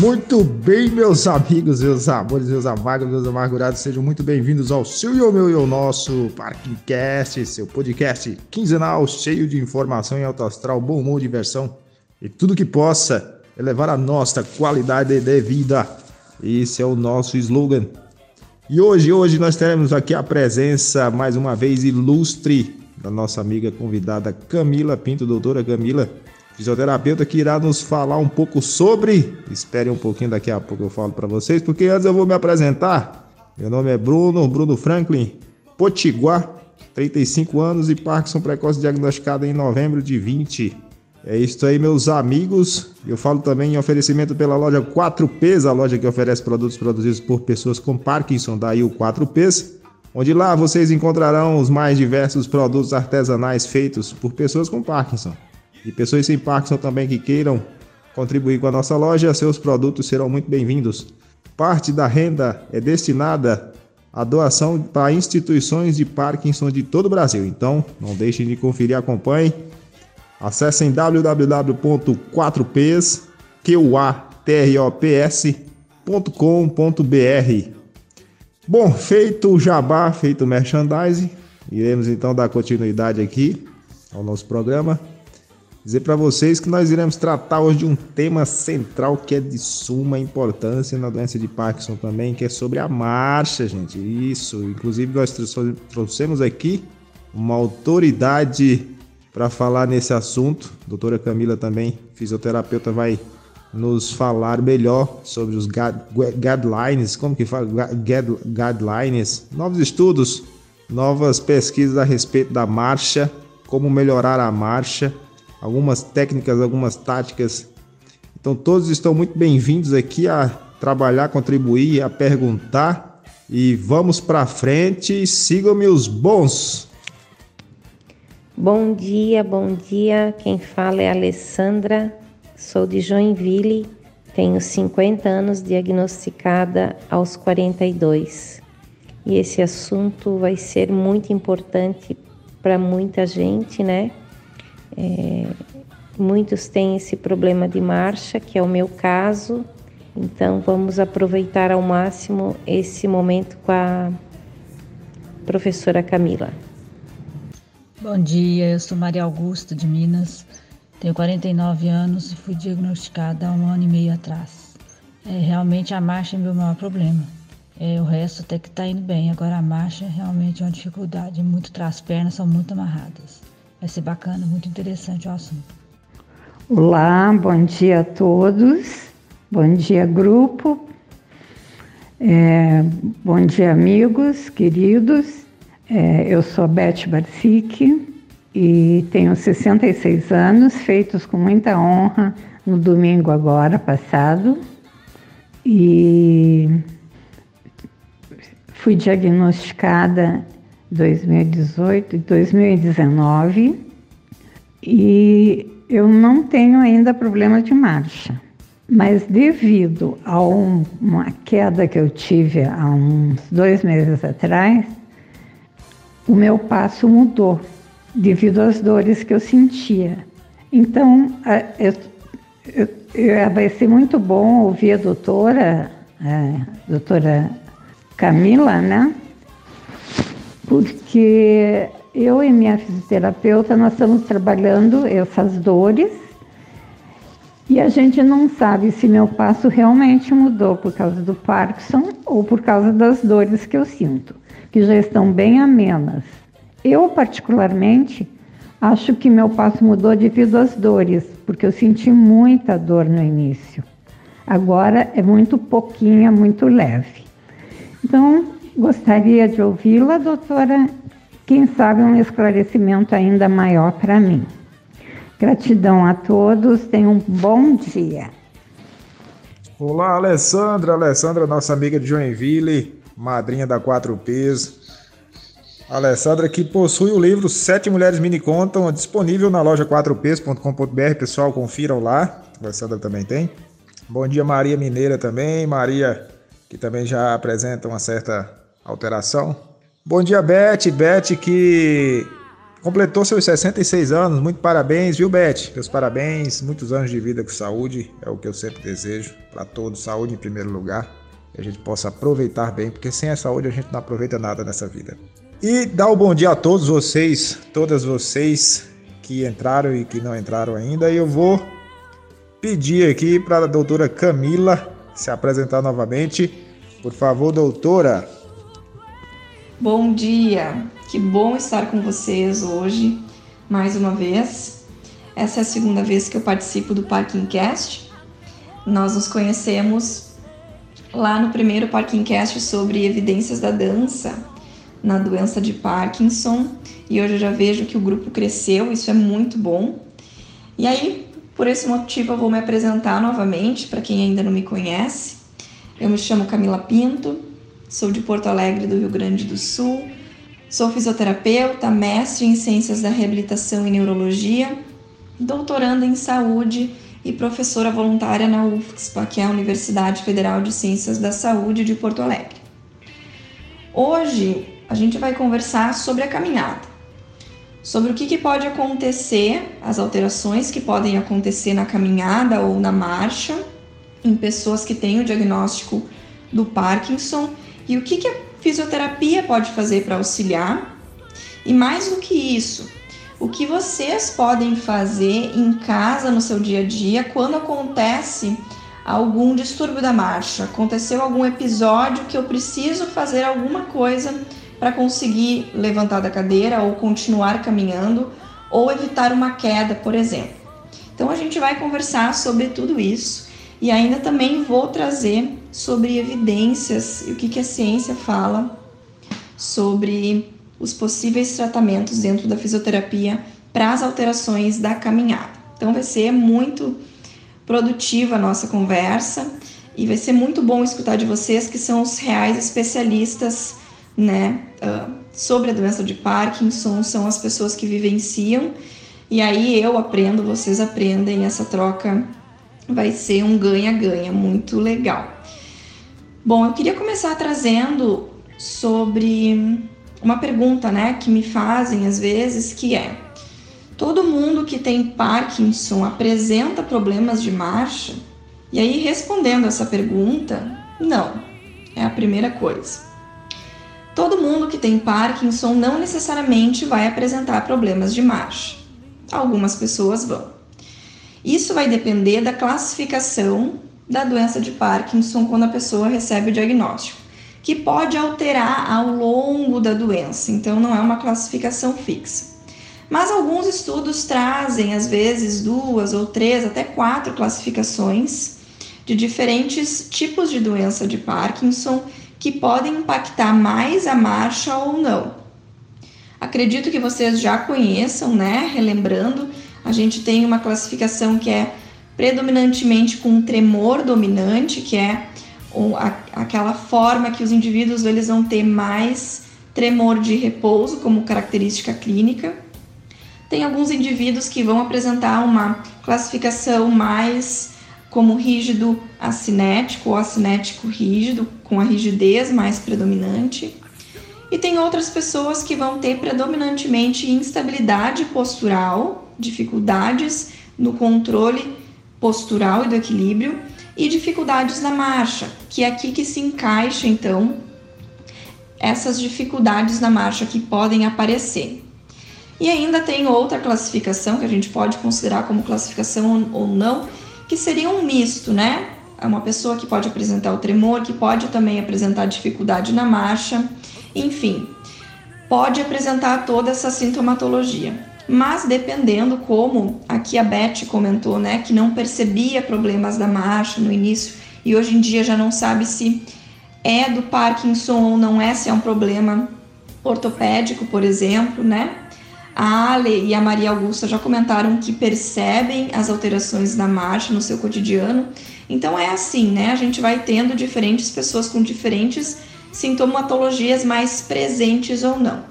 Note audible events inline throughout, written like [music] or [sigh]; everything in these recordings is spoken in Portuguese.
Muito bem, meus amigos, meus amores, meus amargos, meus amargurados, sejam muito bem-vindos ao seu e ao meu e ao nosso Parkcast, seu podcast quinzenal cheio de informação em alto astral, bom humor, diversão e tudo que possa elevar a nossa qualidade de vida. Esse é o nosso slogan. E hoje, hoje nós teremos aqui a presença mais uma vez ilustre da nossa amiga convidada Camila Pinto, doutora Camila fisioterapeuta que irá nos falar um pouco sobre. Espere um pouquinho, daqui a pouco eu falo para vocês, porque antes eu vou me apresentar. Meu nome é Bruno, Bruno Franklin, Potiguar, 35 anos e Parkinson precoce diagnosticado em novembro de 20. É isso aí, meus amigos. Eu falo também em oferecimento pela loja 4Ps, a loja que oferece produtos produzidos por pessoas com Parkinson, daí o 4Ps, onde lá vocês encontrarão os mais diversos produtos artesanais feitos por pessoas com Parkinson. E pessoas sem Parkinson também que queiram contribuir com a nossa loja, seus produtos serão muito bem-vindos. Parte da renda é destinada à doação para instituições de Parkinson de todo o Brasil. Então, não deixem de conferir, acompanhe. Acessem www.4ps.com.br. Bom, feito o jabá, feito o merchandising, iremos então dar continuidade aqui ao nosso programa dizer para vocês que nós iremos tratar hoje de um tema central que é de suma importância na doença de Parkinson também, que é sobre a marcha, gente. Isso, inclusive nós trouxemos aqui uma autoridade para falar nesse assunto. A doutora Camila também, fisioterapeuta, vai nos falar melhor sobre os guidelines, como que fala? Guidelines, novos estudos, novas pesquisas a respeito da marcha, como melhorar a marcha algumas técnicas, algumas táticas. Então todos estão muito bem-vindos aqui a trabalhar, contribuir, a perguntar e vamos para frente. Sigam-me os bons. Bom dia, bom dia. Quem fala é Alessandra, sou de Joinville, tenho 50 anos, diagnosticada aos 42. E esse assunto vai ser muito importante para muita gente, né? É, muitos têm esse problema de marcha, que é o meu caso, então vamos aproveitar ao máximo esse momento com a professora Camila. Bom dia, eu sou Maria Augusta de Minas, tenho 49 anos e fui diagnosticada há um ano e meio atrás. É, realmente a marcha é meu maior problema. É, o resto até que está indo bem, agora a marcha realmente é uma dificuldade, muito as pernas são muito amarradas. Vai ser bacana, muito interessante o assunto. Olá, bom dia a todos. Bom dia, grupo. É, bom dia, amigos, queridos. É, eu sou Beth Barsic e tenho 66 anos, feitos com muita honra no domingo agora passado. E fui diagnosticada 2018 e 2019 e eu não tenho ainda problema de marcha. Mas devido a um, uma queda que eu tive há uns dois meses atrás, o meu passo mudou devido às dores que eu sentia. Então, eu, eu, eu, vai ser muito bom ouvir a doutora, a doutora Camila, né? Porque eu e minha fisioterapeuta nós estamos trabalhando essas dores e a gente não sabe se meu passo realmente mudou por causa do Parkinson ou por causa das dores que eu sinto, que já estão bem amenas. Eu, particularmente, acho que meu passo mudou devido às dores, porque eu senti muita dor no início. Agora é muito pouquinha, muito leve. Então, Gostaria de ouvi-la, doutora. Quem sabe um esclarecimento ainda maior para mim. Gratidão a todos, tenham um bom dia. Olá, Alessandra. Alessandra, nossa amiga de Joinville, madrinha da 4Ps. Alessandra, que possui o livro Sete Mulheres Me Contam, disponível na loja 4ps.com.br. Pessoal, confiram lá. Alessandra também tem. Bom dia, Maria Mineira também. Maria, que também já apresenta uma certa alteração. Bom dia, Beth. Beth que completou seus 66 anos. Muito parabéns, viu, Beth? Meus parabéns, muitos anos de vida com saúde, é o que eu sempre desejo para todos. Saúde em primeiro lugar, que a gente possa aproveitar bem, porque sem a saúde a gente não aproveita nada nessa vida. E dar o um bom dia a todos vocês, todas vocês que entraram e que não entraram ainda. E eu vou pedir aqui para a doutora Camila se apresentar novamente. Por favor, doutora. Bom dia, que bom estar com vocês hoje, mais uma vez. Essa é a segunda vez que eu participo do Parkingcast. Nós nos conhecemos lá no primeiro Parkingcast sobre evidências da dança na doença de Parkinson e hoje eu já vejo que o grupo cresceu, isso é muito bom. E aí, por esse motivo, eu vou me apresentar novamente para quem ainda não me conhece. Eu me chamo Camila Pinto, sou de Porto Alegre, do Rio Grande do Sul. Sou fisioterapeuta, mestre em ciências da reabilitação e neurologia, doutoranda em saúde e professora voluntária na UFSPA, que é a Universidade Federal de Ciências da Saúde de Porto Alegre. Hoje a gente vai conversar sobre a caminhada, sobre o que, que pode acontecer, as alterações que podem acontecer na caminhada ou na marcha em pessoas que têm o diagnóstico do Parkinson e o que, que a fisioterapia pode fazer para auxiliar. E mais do que isso, o que vocês podem fazer em casa no seu dia a dia quando acontece algum distúrbio da marcha, aconteceu algum episódio que eu preciso fazer alguma coisa para conseguir levantar da cadeira ou continuar caminhando ou evitar uma queda, por exemplo. Então a gente vai conversar sobre tudo isso e ainda também vou trazer sobre evidências e o que, que a ciência fala sobre os possíveis tratamentos dentro da fisioterapia para as alterações da caminhada. Então vai ser muito produtiva a nossa conversa e vai ser muito bom escutar de vocês que são os reais especialistas, né, uh, sobre a doença de Parkinson, são as pessoas que vivenciam e aí eu aprendo, vocês aprendem, essa troca vai ser um ganha-ganha muito legal. Bom, eu queria começar trazendo sobre uma pergunta, né, que me fazem às vezes, que é: todo mundo que tem Parkinson apresenta problemas de marcha? E aí respondendo essa pergunta, não. É a primeira coisa. Todo mundo que tem Parkinson não necessariamente vai apresentar problemas de marcha. Algumas pessoas vão. Isso vai depender da classificação da doença de Parkinson quando a pessoa recebe o diagnóstico, que pode alterar ao longo da doença, então não é uma classificação fixa. Mas alguns estudos trazem, às vezes, duas ou três, até quatro classificações de diferentes tipos de doença de Parkinson que podem impactar mais a marcha ou não. Acredito que vocês já conheçam, né? Relembrando a gente tem uma classificação que é predominantemente com tremor dominante, que é aquela forma que os indivíduos eles vão ter mais tremor de repouso como característica clínica. Tem alguns indivíduos que vão apresentar uma classificação mais como rígido acinético ou acinético rígido, com a rigidez mais predominante. E tem outras pessoas que vão ter predominantemente instabilidade postural, dificuldades no controle postural e do equilíbrio e dificuldades na marcha, que é aqui que se encaixa então essas dificuldades na marcha que podem aparecer. E ainda tem outra classificação que a gente pode considerar como classificação ou não, que seria um misto, né? É uma pessoa que pode apresentar o tremor, que pode também apresentar dificuldade na marcha, enfim, pode apresentar toda essa sintomatologia mas dependendo como aqui a Beth comentou, né, que não percebia problemas da marcha no início e hoje em dia já não sabe se é do Parkinson ou não é, se é um problema ortopédico, por exemplo, né? A Ale e a Maria Augusta já comentaram que percebem as alterações da marcha no seu cotidiano. Então é assim, né? A gente vai tendo diferentes pessoas com diferentes sintomatologias mais presentes ou não.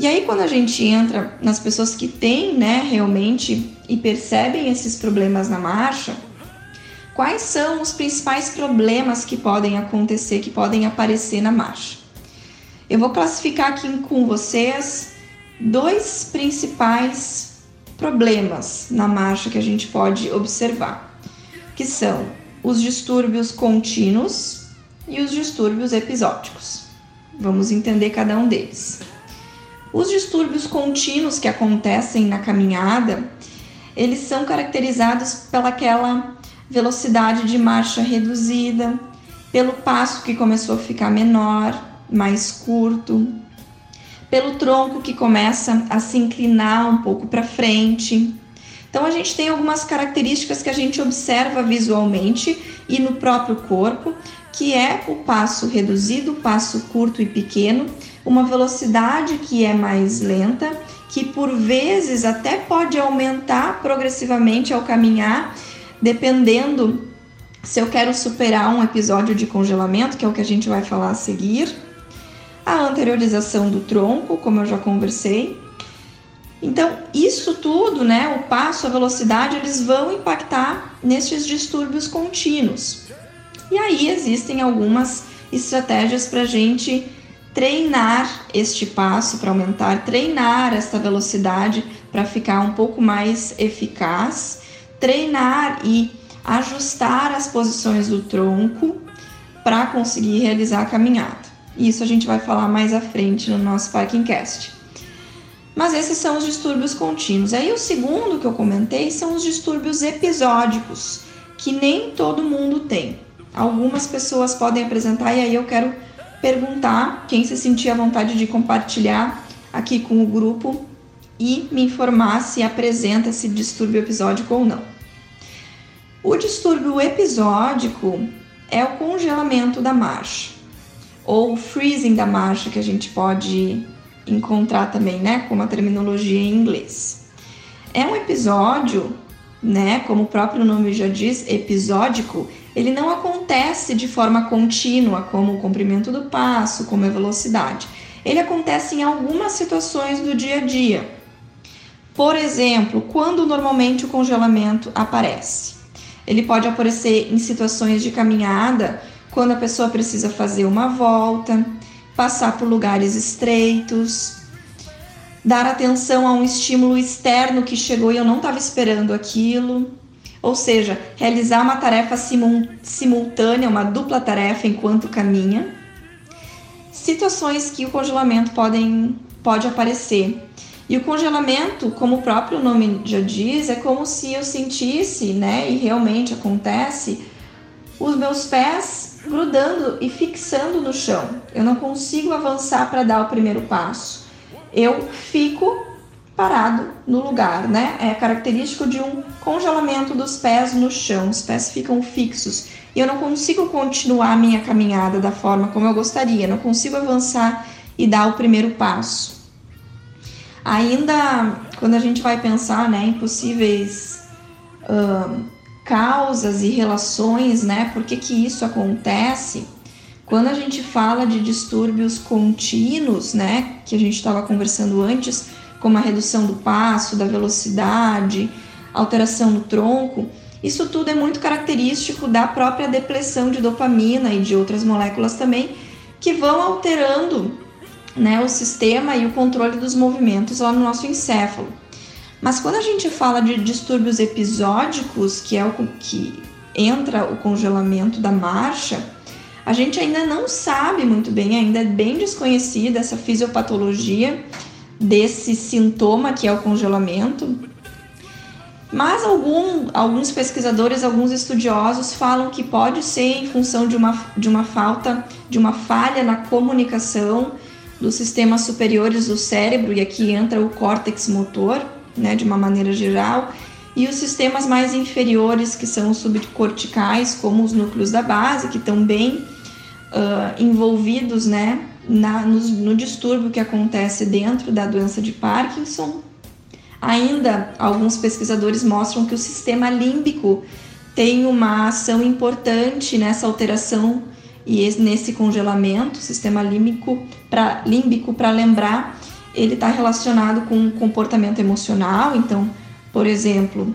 E aí, quando a gente entra nas pessoas que têm, né, realmente e percebem esses problemas na marcha, quais são os principais problemas que podem acontecer, que podem aparecer na marcha? Eu vou classificar aqui com vocês dois principais problemas na marcha que a gente pode observar, que são os distúrbios contínuos e os distúrbios episódicos. Vamos entender cada um deles. Os distúrbios contínuos que acontecem na caminhada, eles são caracterizados pelaquela velocidade de marcha reduzida, pelo passo que começou a ficar menor, mais curto, pelo tronco que começa a se inclinar um pouco para frente. Então a gente tem algumas características que a gente observa visualmente e no próprio corpo, que é o passo reduzido, passo curto e pequeno, uma velocidade que é mais lenta, que por vezes até pode aumentar progressivamente ao caminhar, dependendo se eu quero superar um episódio de congelamento, que é o que a gente vai falar a seguir, a anteriorização do tronco, como eu já conversei. Então, isso tudo, né, o passo, a velocidade, eles vão impactar nesses distúrbios contínuos. E aí existem algumas estratégias para a gente treinar este passo, para aumentar, treinar esta velocidade para ficar um pouco mais eficaz, treinar e ajustar as posições do tronco para conseguir realizar a caminhada. Isso a gente vai falar mais à frente no nosso Parking Cast. Mas esses são os distúrbios contínuos. Aí o segundo que eu comentei são os distúrbios episódicos, que nem todo mundo tem. Algumas pessoas podem apresentar e aí eu quero perguntar quem se sentir à vontade de compartilhar aqui com o grupo e me informar se apresenta esse distúrbio episódico ou não. O distúrbio episódico é o congelamento da marcha, ou freezing da marcha, que a gente pode encontrar também, né, como a terminologia em inglês. É um episódio, né, como o próprio nome já diz, episódico, ele não acontece de forma contínua, como o comprimento do passo, como a velocidade. Ele acontece em algumas situações do dia a dia. Por exemplo, quando normalmente o congelamento aparece? Ele pode aparecer em situações de caminhada, quando a pessoa precisa fazer uma volta, passar por lugares estreitos, dar atenção a um estímulo externo que chegou e eu não estava esperando aquilo. Ou seja, realizar uma tarefa simultânea, uma dupla tarefa enquanto caminha. Situações que o congelamento podem, pode aparecer. E o congelamento, como o próprio nome já diz, é como se eu sentisse, né, e realmente acontece, os meus pés grudando e fixando no chão. Eu não consigo avançar para dar o primeiro passo. Eu fico parado no lugar, né? É característico de um congelamento dos pés no chão. Os pés ficam fixos e eu não consigo continuar a minha caminhada da forma como eu gostaria. Não consigo avançar e dar o primeiro passo. Ainda quando a gente vai pensar né, em possíveis uh, causas e relações, né, por que, que isso acontece, quando a gente fala de distúrbios contínuos, né, que a gente estava conversando antes, como a redução do passo, da velocidade, alteração no tronco, isso tudo é muito característico da própria depressão de dopamina e de outras moléculas também, que vão alterando né, o sistema e o controle dos movimentos lá no nosso encéfalo. Mas quando a gente fala de distúrbios episódicos, que é o que entra o congelamento da marcha, a gente ainda não sabe muito bem, ainda é bem desconhecida essa fisiopatologia desse sintoma que é o congelamento. Mas algum, alguns pesquisadores, alguns estudiosos falam que pode ser em função de uma, de uma falta, de uma falha na comunicação dos sistemas superiores do cérebro, e aqui entra o córtex motor, né, de uma maneira geral, e os sistemas mais inferiores, que são os subcorticais, como os núcleos da base, que estão bem uh, envolvidos né, na, no, no distúrbio que acontece dentro da doença de Parkinson. Ainda, alguns pesquisadores mostram que o sistema límbico tem uma ação importante nessa alteração e nesse congelamento, sistema límbico para límbico para lembrar, ele está relacionado com comportamento emocional. Então, por exemplo,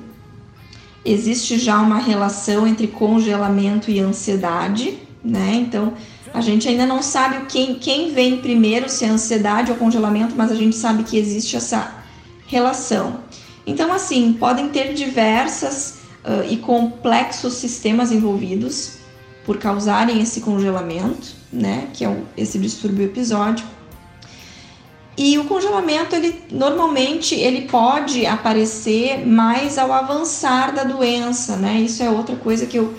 existe já uma relação entre congelamento e ansiedade, né? Então, A gente ainda não sabe quem, quem vem primeiro, se é ansiedade ou congelamento, mas a gente sabe que existe essa relação. Então, assim, podem ter diversas uh, e complexos sistemas envolvidos por causarem esse congelamento, né, que é esse distúrbio episódico. E o congelamento, ele normalmente ele pode aparecer mais ao avançar da doença, né? Isso é outra coisa que eu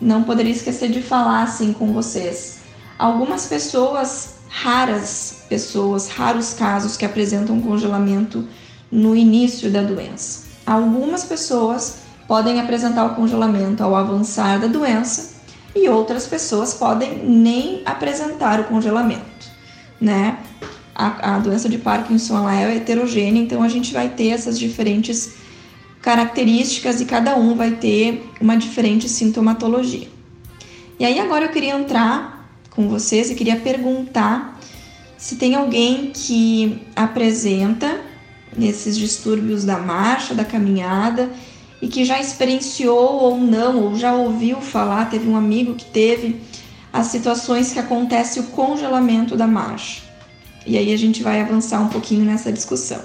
não poderia esquecer de falar assim com vocês. Algumas pessoas, raras pessoas, raros casos que apresentam congelamento no início da doença. Algumas pessoas podem apresentar o congelamento ao avançar da doença e outras pessoas podem nem apresentar o congelamento, né? A, a doença de Parkinson ela é heterogênea, então a gente vai ter essas diferentes características e cada um vai ter uma diferente sintomatologia. E aí agora eu queria entrar com vocês e queria perguntar se tem alguém que apresenta esses distúrbios da marcha, da caminhada e que já experienciou ou não, ou já ouviu falar, teve um amigo que teve as situações que acontece o congelamento da marcha. E aí a gente vai avançar um pouquinho nessa discussão.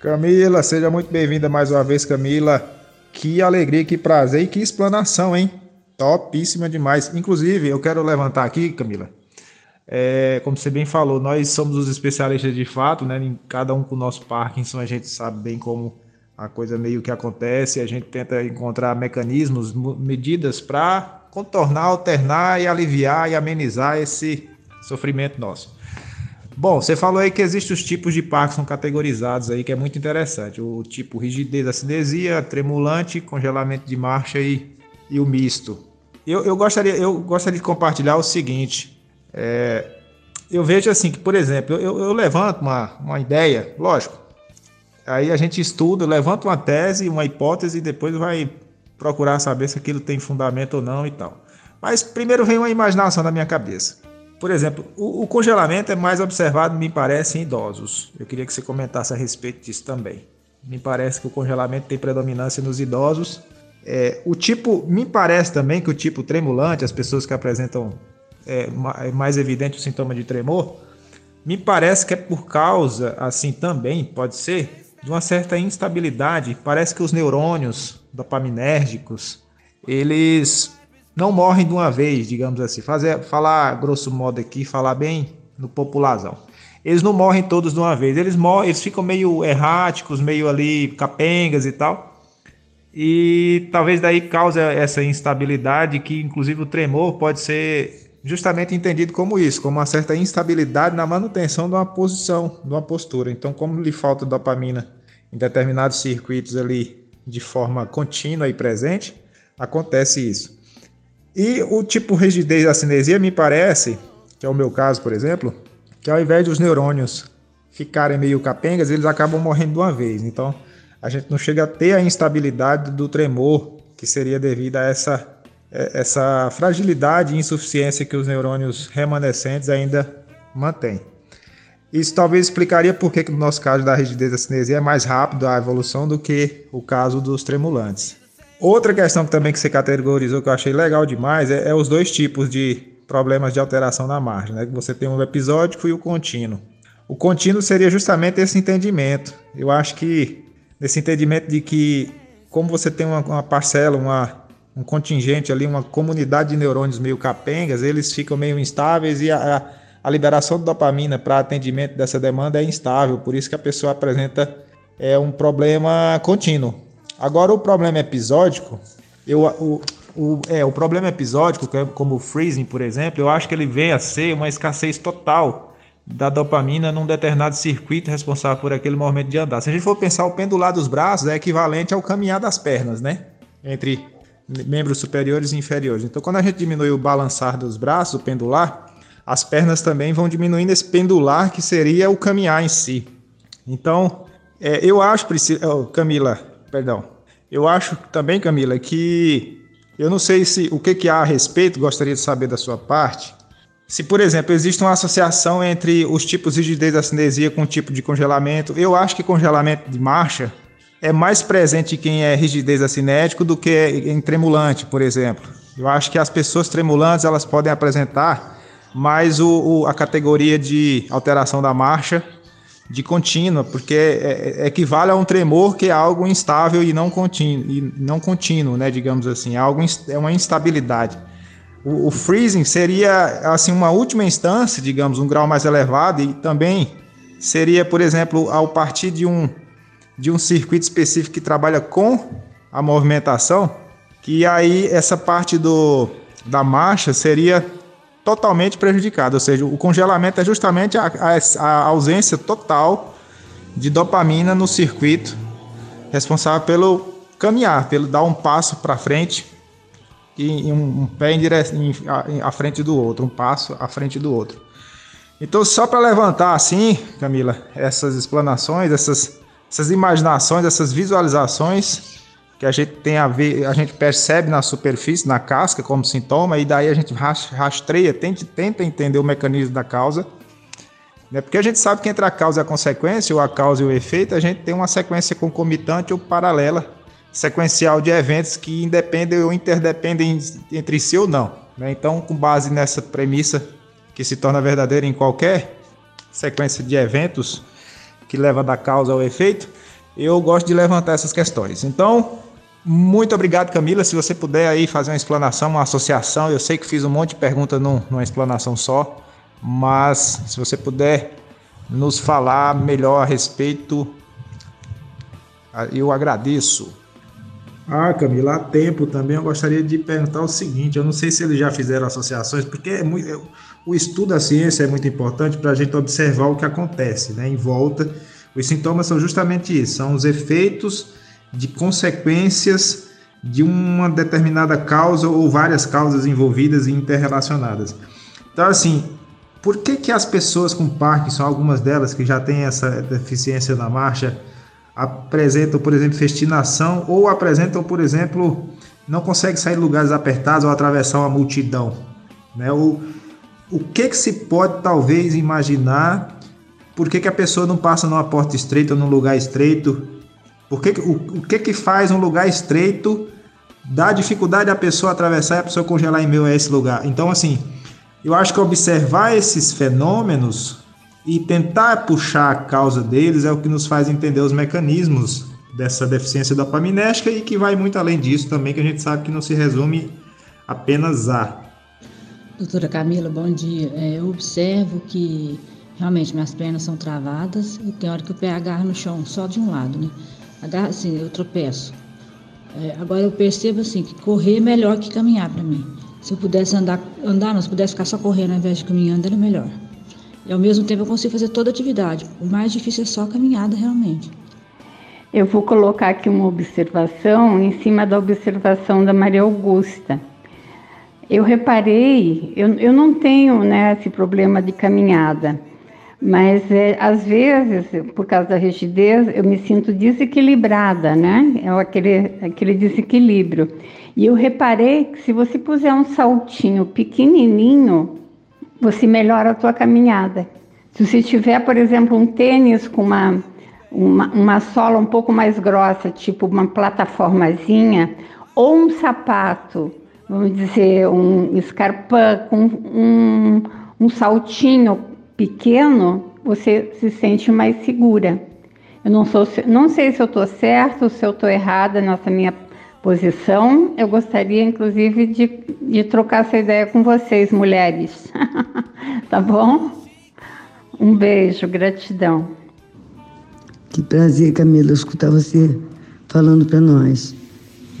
Camila, seja muito bem-vinda mais uma vez, Camila. Que alegria, que prazer e que explanação, hein? Topíssima demais. Inclusive, eu quero levantar aqui, Camila. É, como você bem falou, nós somos os especialistas de fato, né? Em cada um com o nosso Parkinson, a gente sabe bem como a coisa meio que acontece, a gente tenta encontrar mecanismos, medidas para contornar, alternar e aliviar e amenizar esse sofrimento nosso. Bom, você falou aí que existem os tipos de Parkinson categorizados aí, que é muito interessante. O tipo rigidez, acinesia, tremulante, congelamento de marcha e, e o misto. Eu, eu, gostaria, eu gostaria de compartilhar o seguinte. É, eu vejo assim que, por exemplo, eu, eu levanto uma, uma ideia, lógico, Aí a gente estuda, levanta uma tese, uma hipótese e depois vai procurar saber se aquilo tem fundamento ou não e tal. Mas primeiro vem uma imaginação na minha cabeça. Por exemplo, o, o, congelamento é mais observado, me parece, em idosos. Eu queria que você comentasse a respeito disso também. Me parece que o congelamento tem predominância nos idosos. É, o tipo, me parece também que o tipo tremulante, as pessoas que apresentam é, é mais evidente o sintoma de tremor, me parece que é por causa, assim também, pode ser, de uma certa instabilidade. Parece que os neurônios dopaminérgicos, eles não morrem de uma vez, digamos assim. Fazer, falar grosso modo aqui, falar bem no popularzão. Eles não morrem todos de uma vez, eles morrem, eles ficam meio erráticos, meio ali capengas e tal. E talvez daí cause essa instabilidade que inclusive o tremor pode ser justamente entendido como isso, como uma certa instabilidade na manutenção de uma posição, de uma postura. Então, como lhe falta dopamina em determinados circuitos ali de forma contínua e presente, acontece isso. E o tipo rigidez da cinesia me parece, que é o meu caso, por exemplo, que ao invés dos neurônios ficarem meio capengas, eles acabam morrendo de uma vez. Então, a gente não chega a ter a instabilidade do tremor que seria devido a essa é, essa fragilidade e insuficiência que os neurônios remanescentes ainda mantêm. Isso talvez explicaria por que, no nosso caso da rigidez da cinesia é mais rápido a evolução do que o caso dos tremulantes. Outra questão que também que você categorizou que eu achei legal demais é, é os dois tipos de problemas de alteração na margem, né? Você tem o episódico e o contínuo. O contínuo seria justamente esse entendimento. Eu acho que nesse entendimento de que como você tem uma, uma parcela, uma um contingente ali, uma comunidade de neurônios meio capengas, eles ficam meio instáveis e a, a liberação de dopamina para atendimento dessa demanda é instável, por isso que a pessoa apresenta é, um problema contínuo. Agora, o problema episódico, eu, o, o, é, o problema episódico, é como o freezing, por exemplo, eu acho que ele vem a ser uma escassez total da dopamina num determinado circuito responsável por aquele movimento de andar. Se a gente for pensar o pendular dos braços, é equivalente ao caminhar das pernas, né? Entre membros superiores e inferiores. Então, quando a gente diminui o balançar dos braços, o pendular, as pernas também vão diminuindo esse pendular que seria o caminhar em si. Então, é, eu acho, oh, Camila, perdão, eu acho também, Camila, que eu não sei se o que, que há a respeito, gostaria de saber da sua parte. Se, por exemplo, existe uma associação entre os tipos de rigidez da cinesia com o tipo de congelamento, eu acho que congelamento de marcha é mais presente em quem é rigidez acinético do que em tremulante, por exemplo. Eu acho que as pessoas tremulantes elas podem apresentar mais o, o, a categoria de alteração da marcha de contínua, porque é, é, equivale a um tremor que é algo instável e não contínuo, e não contínuo né, digamos assim, é, algo, é uma instabilidade. O, o, freezing seria assim uma última instância, digamos, um grau mais elevado e também seria, por exemplo, ao partir de um de um circuito específico que trabalha com a movimentação, que aí essa parte do, da marcha seria totalmente prejudicada, ou seja, o congelamento é justamente a, a, a ausência total de dopamina no circuito responsável pelo caminhar, pelo dar um passo para frente e, um, pé em direção à frente do outro, um passo à frente do outro. Então, só para levantar assim, Camila, essas explanações, essas, essas imaginações, essas visualizações que a gente tem a ver, a gente percebe na superfície, na casca, como sintoma, e daí a gente rastreia, tenta, tenta entender o mecanismo da causa. Né? Porque a gente sabe que entre a causa e a consequência, ou a causa e o efeito, a gente tem uma sequência concomitante ou paralela, sequencial de eventos que independem ou interdependem entre si ou não. Né? Então, com base nessa premissa que se torna verdadeira em qualquer sequência de eventos que leva da causa ao efeito, eu gosto de levantar essas questões. Então, muito obrigado, Camila. Se você puder aí fazer uma explanação, uma associação, eu sei que fiz um monte de perguntas numa explanação só, mas se você puder nos falar melhor a respeito, eu agradeço. Ah, Camila, há tempo também eu gostaria de perguntar o seguinte: eu não sei se eles já fizeram associações, porque é muito, o estudo da ciência é muito importante para a gente observar o que acontece né, em volta. Os sintomas são justamente isso: são os efeitos de consequências de uma determinada causa ou várias causas envolvidas e interrelacionadas. Então, assim, por que, que as pessoas com Parkinson, algumas delas que já têm essa deficiência na marcha, apresentam, por exemplo, festinação ou apresentam, por exemplo, não conseguem sair de lugares apertados ou atravessar uma multidão? Né? O, o que, que se pode talvez imaginar? Por que, que a pessoa não passa numa porta estreita ou num lugar estreito? Por que, o, o que, que faz um lugar estreito dar dificuldade à pessoa atravessar e a pessoa congelar em meio a esse lugar? Então, assim, eu acho que observar esses fenômenos e tentar puxar a causa deles é o que nos faz entender os mecanismos dessa deficiência dopaminética e que vai muito além disso também, que a gente sabe que não se resume apenas a. Doutora Camila, bom dia. É, eu observo que realmente minhas pernas são travadas e tem hora que o pé agarra no chão só de um lado, né? Agarra assim, eu tropeço. É, agora eu percebo assim que correr é melhor que caminhar para mim. Se eu pudesse andar, andar, não, se pudesse ficar só correndo ao invés de caminhando, era melhor. E ao mesmo tempo eu consigo fazer toda a atividade. O mais difícil é só a caminhada realmente. Eu vou colocar aqui uma observação em cima da observação da Maria Augusta. Eu reparei, eu, eu não tenho né, esse problema de caminhada. Mas é, às vezes, por causa da rigidez, eu me sinto desequilibrada, né? É aquele, aquele desequilíbrio. E eu reparei que se você puser um saltinho pequenininho, você melhora a tua caminhada. Se você tiver, por exemplo, um tênis com uma, uma, uma sola um pouco mais grossa, tipo uma plataformazinha, ou um sapato, vamos dizer, um escarpão com um, um saltinho pequeno, você se sente mais segura. Eu não, sou, não sei se eu estou certo, se eu estou errada nessa minha posição. Eu gostaria, inclusive, de, de trocar essa ideia com vocês, mulheres. [laughs] tá bom? Um beijo, gratidão. Que prazer, Camila, escutar você falando para nós.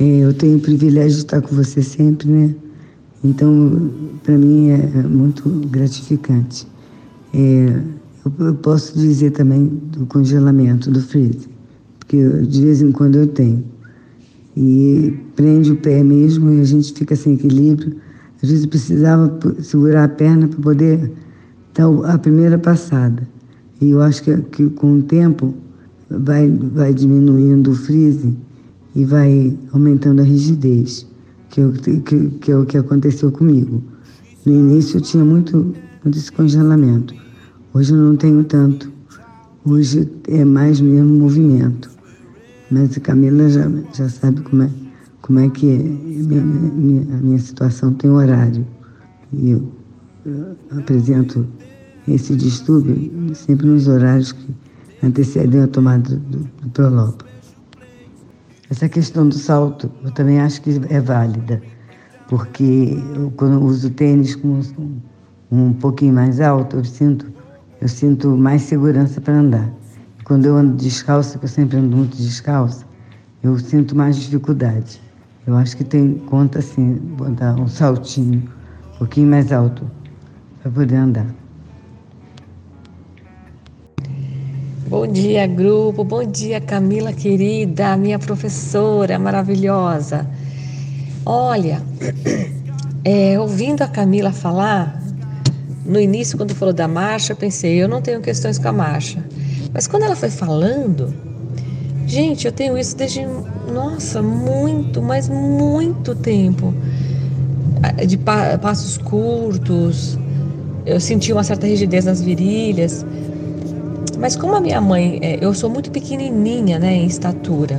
É, eu tenho o privilégio de estar com você sempre, né? Então, para mim é muito gratificante. É, eu, posso dizer também do congelamento, do freezer, porque de vez em quando eu tenho. E prende o pé mesmo e a gente fica sem equilíbrio. Às vezes precisava segurar a perna para poder dar a primeira passada. E eu acho que, que com o tempo vai, vai diminuindo o freezing e vai aumentando a rigidez, que, eu, que, que é o que aconteceu comigo. No início eu tinha muito, muito esse congelamento. Hoje eu não tenho tanto. Hoje é mais mesmo movimento. Mas a Camila já, já sabe como é, como é que é. Minha, minha, a minha situação tem horário. E eu, apresento esse distúrbio sempre nos horários que antecedem a tomada do, do Prolopa. Essa questão do salto, eu também acho que é válida, porque eu, quando eu uso tênis com um, um pouquinho mais alto, eu sinto, eu sinto mais segurança para andar. Quando eu ando descalça, que eu sempre ando muito descalça, eu sinto mais dificuldade. Eu acho que tem conta assim, botar um saltinho um pouquinho mais alto para poder andar. Bom dia, grupo. Bom dia, Camila querida, minha professora maravilhosa. Olha, [clears throat] é, ouvindo a Camila falar, no início, quando falou da marcha, eu pensei, eu não tenho questões com a marcha. Mas quando ela foi falando, gente, eu tenho isso desde, nossa, muito, mas muito tempo. De passos curtos, eu senti uma certa rigidez nas virilhas. Mas como a minha mãe, é, eu sou muito pequenininha, né, em estatura.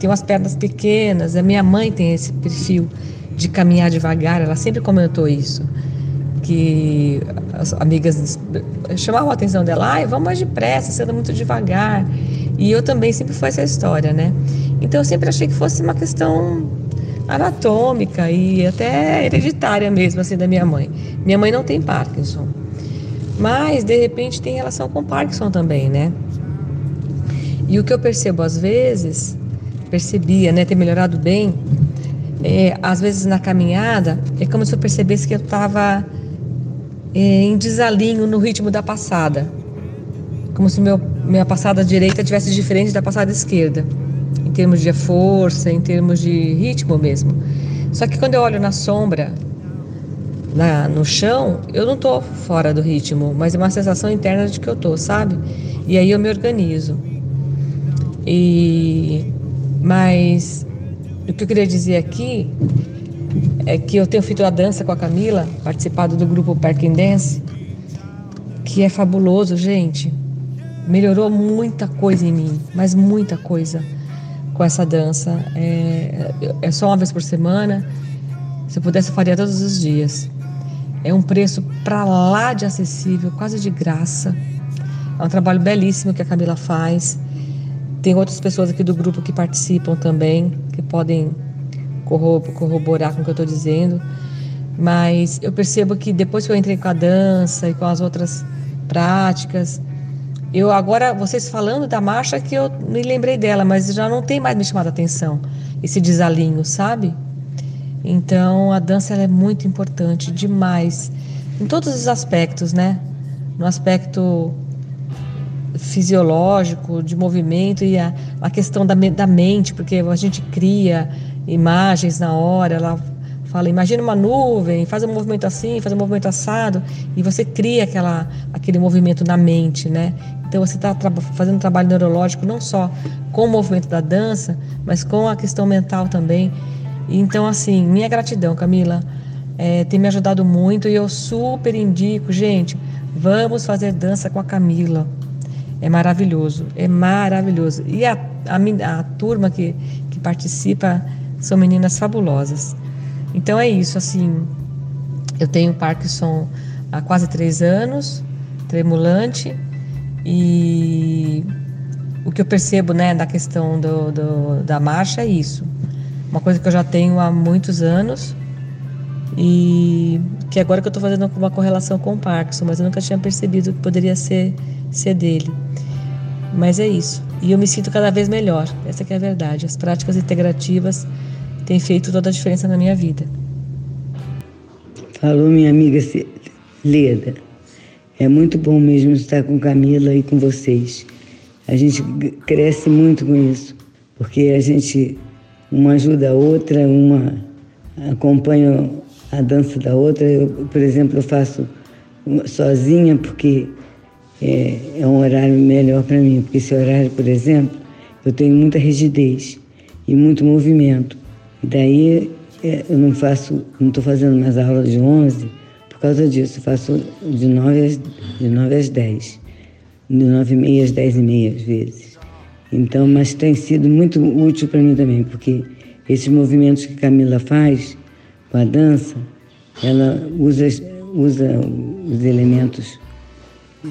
Tenho as pernas pequenas, a minha mãe tem esse perfil de caminhar devagar, ela sempre comentou isso que as amigas chamavam a atenção dela, ai, vamos mais depressa, você anda muito devagar. E eu também sempre foi essa história, né? Então eu sempre achei que fosse uma questão anatômica e até hereditária mesmo, assim, da minha mãe. Minha mãe não tem Parkinson, mas de repente tem relação com Parkinson também, né? E o que eu percebo às vezes, percebia, né, ter melhorado bem, é, às vezes na caminhada, é como se eu percebesse que eu estava em desalinho no ritmo da passada, como se meu, minha passada direita tivesse diferente da passada esquerda, em termos de força, em termos de ritmo mesmo. Só que quando eu olho na sombra, na, no chão, eu não estou fora do ritmo, mas é uma sensação interna de que eu estou, sabe? E aí eu me organizo. E mas o que eu queria dizer aqui é que eu tenho feito a dança com a Camila, participado do grupo Parking Dance, que é fabuloso, gente. Melhorou muita coisa em mim, mas muita coisa com essa dança. É, é só uma vez por semana. Se eu pudesse, eu faria todos os dias. É um preço para lá de acessível, quase de graça. É um trabalho belíssimo que a Camila faz. Tem outras pessoas aqui do grupo que participam também, que podem corroborar com o que eu estou dizendo, mas eu percebo que depois que eu entrei com a dança e com as outras práticas, eu agora, vocês falando da marcha, que eu me lembrei dela, mas já não tem mais me chamado a atenção, esse desalinho, sabe? Então a dança é muito importante, demais, em todos os aspectos, né? No aspecto fisiológico, de movimento e a, a questão da, da mente, porque a gente cria imagens na hora, ela fala, imagina uma nuvem, faz um movimento assim, faz um movimento assado, e você cria aquela, aquele movimento na mente, né? Então você está fazendo um trabalho neurológico não só com o movimento da dança, mas com a questão mental também. Então, assim, minha gratidão, Camila, é, tem me ajudado muito e eu super indico, gente, vamos fazer dança com a Camila. É maravilhoso, é maravilhoso. E a, a, a turma que, que participa são meninas fabulosas. Então é isso, assim, eu tenho Parkinson há quase três anos, tremulante, e o que eu percebo, né, da questão do, do, da marcha é isso. Uma coisa que eu já tenho há muitos anos e que agora que eu estou fazendo uma correlação com o Parkinson, mas eu nunca tinha percebido que poderia ser, ser dele. Mas é isso. E eu me sinto cada vez melhor. Essa é a verdade. As práticas integrativas têm feito toda a diferença na minha vida. Falou minha amiga Leda. É muito bom mesmo estar com Camila e com vocês. A gente cresce muito com isso, porque a gente uma ajuda a outra, uma acompanha a dança da outra. Eu, por exemplo, eu faço sozinha porque é, é um horário melhor para mim, porque esse horário, por exemplo, eu tenho muita rigidez e muito movimento. E daí é, eu não faço, não estou fazendo mais aula de 11 por causa disso. Eu faço de 9 às, de 9 às 10, de 9 e meia às 10 e meia às vezes. Então, mas tem sido muito útil para mim também, porque esses movimentos que Camila faz com a dança, ela usa usa os elementos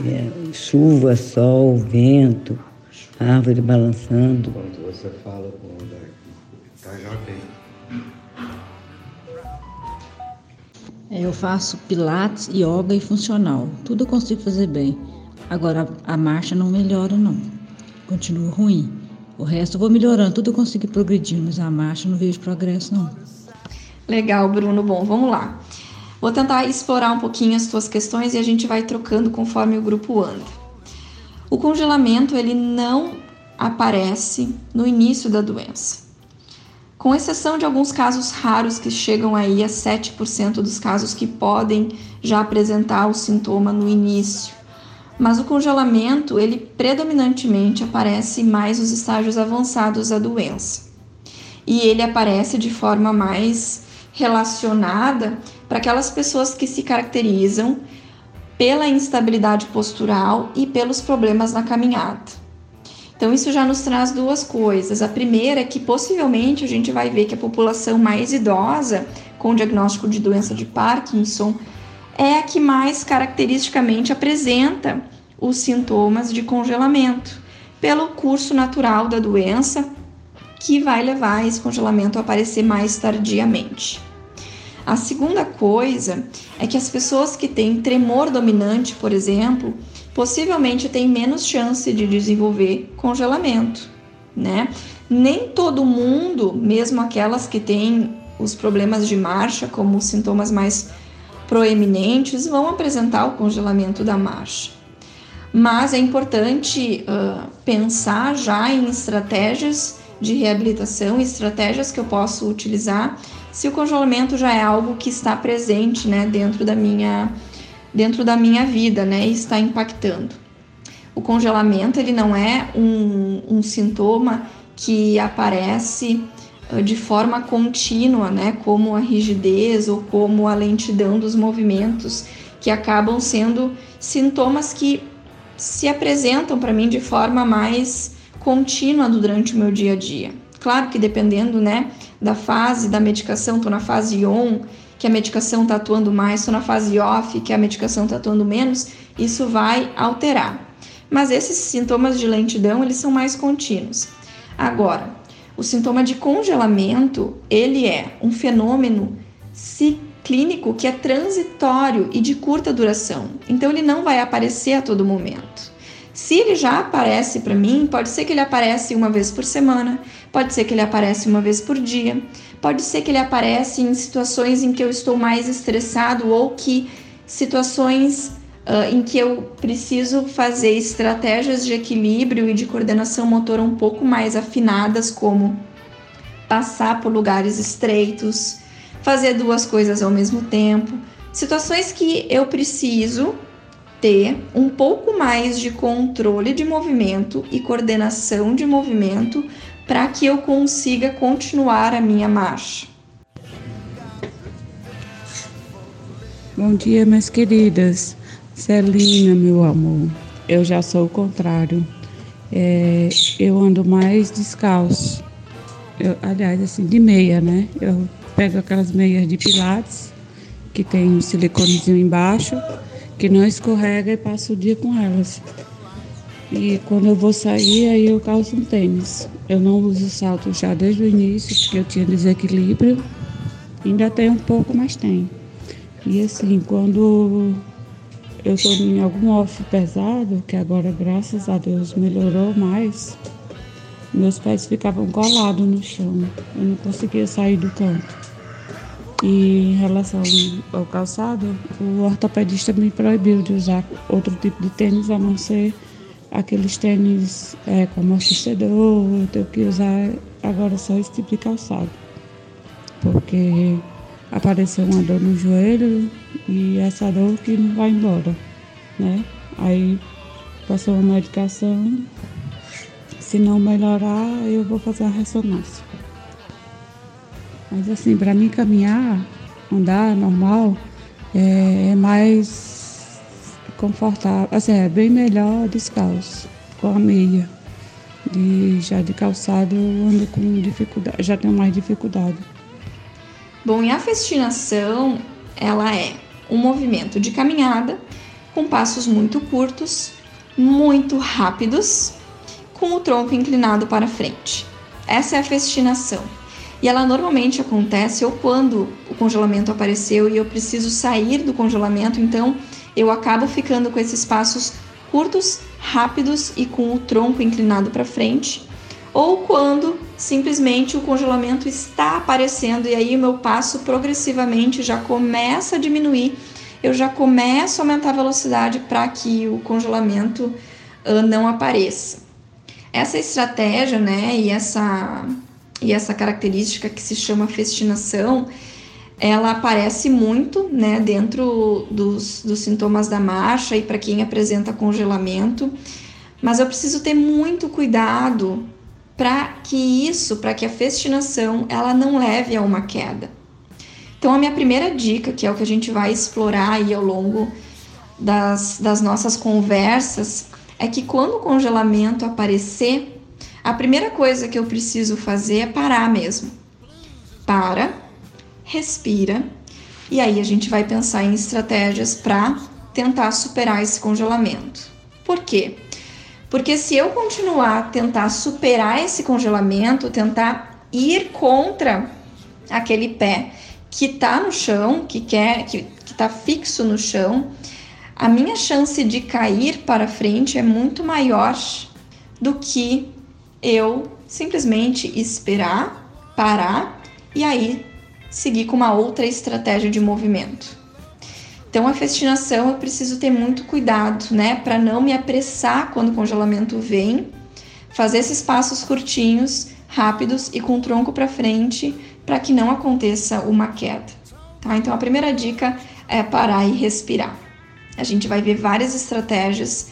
é, chuva, sol, vento, árvore balançando. Quando você fala com o tá ok. É, eu faço pilates, yoga e funcional. Tudo eu consigo fazer bem. Agora a marcha não melhora não. Continua ruim. O resto eu vou melhorando, tudo eu consigo progredir, mas a marcha não vejo progresso não. Legal, Bruno. Bom, vamos lá. Vou tentar explorar um pouquinho as tuas questões e a gente vai trocando conforme o grupo anda. O congelamento ele não aparece no início da doença. Com exceção de alguns casos raros que chegam aí a 7% dos casos que podem já apresentar o sintoma no início. Mas o congelamento, ele predominantemente aparece mais nos estágios avançados da doença. E ele aparece de forma mais relacionada para aquelas pessoas que se caracterizam pela instabilidade postural e pelos problemas na caminhada. Então, isso já nos traz duas coisas. A primeira é que possivelmente a gente vai ver que a população mais idosa, com diagnóstico de doença de Parkinson, é a que mais caracteristicamente apresenta os sintomas de congelamento, pelo curso natural da doença, que vai levar esse congelamento a aparecer mais tardiamente. A segunda coisa é que as pessoas que têm tremor dominante, por exemplo, possivelmente têm menos chance de desenvolver congelamento, né? Nem todo mundo, mesmo aquelas que têm os problemas de marcha como sintomas mais proeminentes, vão apresentar o congelamento da marcha. Mas é importante uh, pensar já em estratégias de reabilitação, estratégias que eu posso utilizar se o congelamento já é algo que está presente, né, dentro da minha dentro da minha vida, né, e está impactando. O congelamento ele não é um, um sintoma que aparece de forma contínua, né, como a rigidez ou como a lentidão dos movimentos, que acabam sendo sintomas que se apresentam para mim de forma mais contínua durante o meu dia a dia. Claro que dependendo, né, da fase da medicação, estou na fase on, que a medicação está atuando mais, estou na fase off, que a medicação está atuando menos, isso vai alterar. Mas esses sintomas de lentidão, eles são mais contínuos. Agora, o sintoma de congelamento, ele é um fenômeno clínico que é transitório e de curta duração. Então ele não vai aparecer a todo momento. Se ele já aparece para mim, pode ser que ele aparece uma vez por semana, pode ser que ele aparece uma vez por dia, pode ser que ele aparece em situações em que eu estou mais estressado ou que situações uh, em que eu preciso fazer estratégias de equilíbrio e de coordenação motora um pouco mais afinadas, como passar por lugares estreitos, fazer duas coisas ao mesmo tempo, situações que eu preciso ter um pouco mais de controle de movimento e coordenação de movimento para que eu consiga continuar a minha marcha. Bom dia, minhas queridas. Celina, meu amor, eu já sou o contrário. É, eu ando mais descalço. Eu, aliás, assim, de meia, né? Eu pego aquelas meias de pilates, que tem um siliconezinho embaixo, que não escorrega e passo o dia com elas. E quando eu vou sair, aí eu calço um tênis. Eu não uso salto já desde o início, porque eu tinha desequilíbrio. Ainda tem um pouco, mas tem. E assim, quando eu estou em algum off pesado, que agora graças a Deus melhorou mais, meus pés ficavam colados no chão. Eu não conseguia sair do canto. E em relação ao calçado, o ortopedista me proibiu de usar outro tipo de tênis a não ser aqueles tênis é, com amortecedor. Eu tenho que usar agora só esse tipo de calçado. Porque apareceu uma dor no joelho e essa dor que não vai embora, né? Aí passou uma medicação. Se não melhorar, eu vou fazer a ressonância. Mas assim, para mim caminhar, andar normal, é, é, mais confortável, assim, é bem melhor descalço, com a meia. De, já de calçado eu ando com dificuldade, já tenho mais dificuldade. Bom, e a festinação, ela é um movimento de caminhada com passos muito curtos, muito rápidos, com o tronco inclinado para frente. Essa é a festinação. E ela normalmente acontece ou quando o congelamento apareceu e eu preciso sair do congelamento, então eu acabo ficando com esses passos curtos, rápidos e com o tronco inclinado para frente, ou quando simplesmente o congelamento está aparecendo e aí o meu passo progressivamente já começa a diminuir, eu já começo a aumentar a velocidade para que o congelamento uh, não apareça. Essa estratégia, né, e essa e essa característica que se chama festinação, ela aparece muito né, dentro dos, dos sintomas da marcha e para quem apresenta congelamento, mas eu preciso ter muito cuidado para que isso, para que a festinação, ela não leve a uma queda. Então, a minha primeira dica, que é o que a gente vai explorar aí ao longo das, das nossas conversas, é que quando o congelamento aparecer, a primeira coisa que eu preciso fazer é parar mesmo. Para, respira, e aí a gente vai pensar em estratégias para tentar superar esse congelamento. Por quê? Porque se eu continuar a tentar superar esse congelamento, tentar ir contra aquele pé que está no chão, que quer, que está fixo no chão, a minha chance de cair para frente é muito maior do que eu simplesmente esperar, parar e aí seguir com uma outra estratégia de movimento. Então, a festinação eu preciso ter muito cuidado, né, para não me apressar quando o congelamento vem, fazer esses passos curtinhos, rápidos e com o tronco para frente, para que não aconteça uma queda. Tá? Então, a primeira dica é parar e respirar. A gente vai ver várias estratégias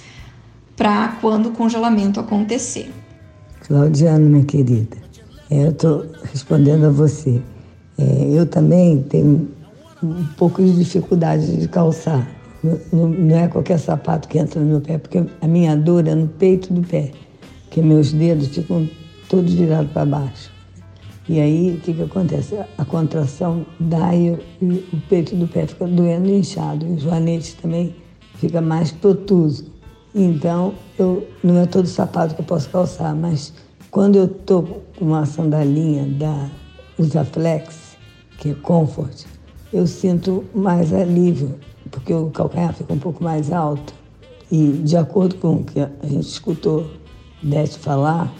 para quando o congelamento acontecer. Claudiano, minha querida, eu estou respondendo a você. É, eu também tenho um pouco de dificuldade de calçar. Não, não, é qualquer sapato que entra no meu pé, porque a minha dor é no peito do pé, que meus dedos ficam todos virados para baixo. E aí, o que, que acontece? A contração dá e, o peito do pé fica doendo e inchado. O joanete também fica mais protuso. Então, eu, não é todo sapato que eu posso calçar, mas quando eu estou com uma sandalinha da Usaflex, que é Comfort, eu sinto mais alívio, porque o calcanhar fica um pouco mais alto. E, de acordo com o que a gente escutou Dete falar,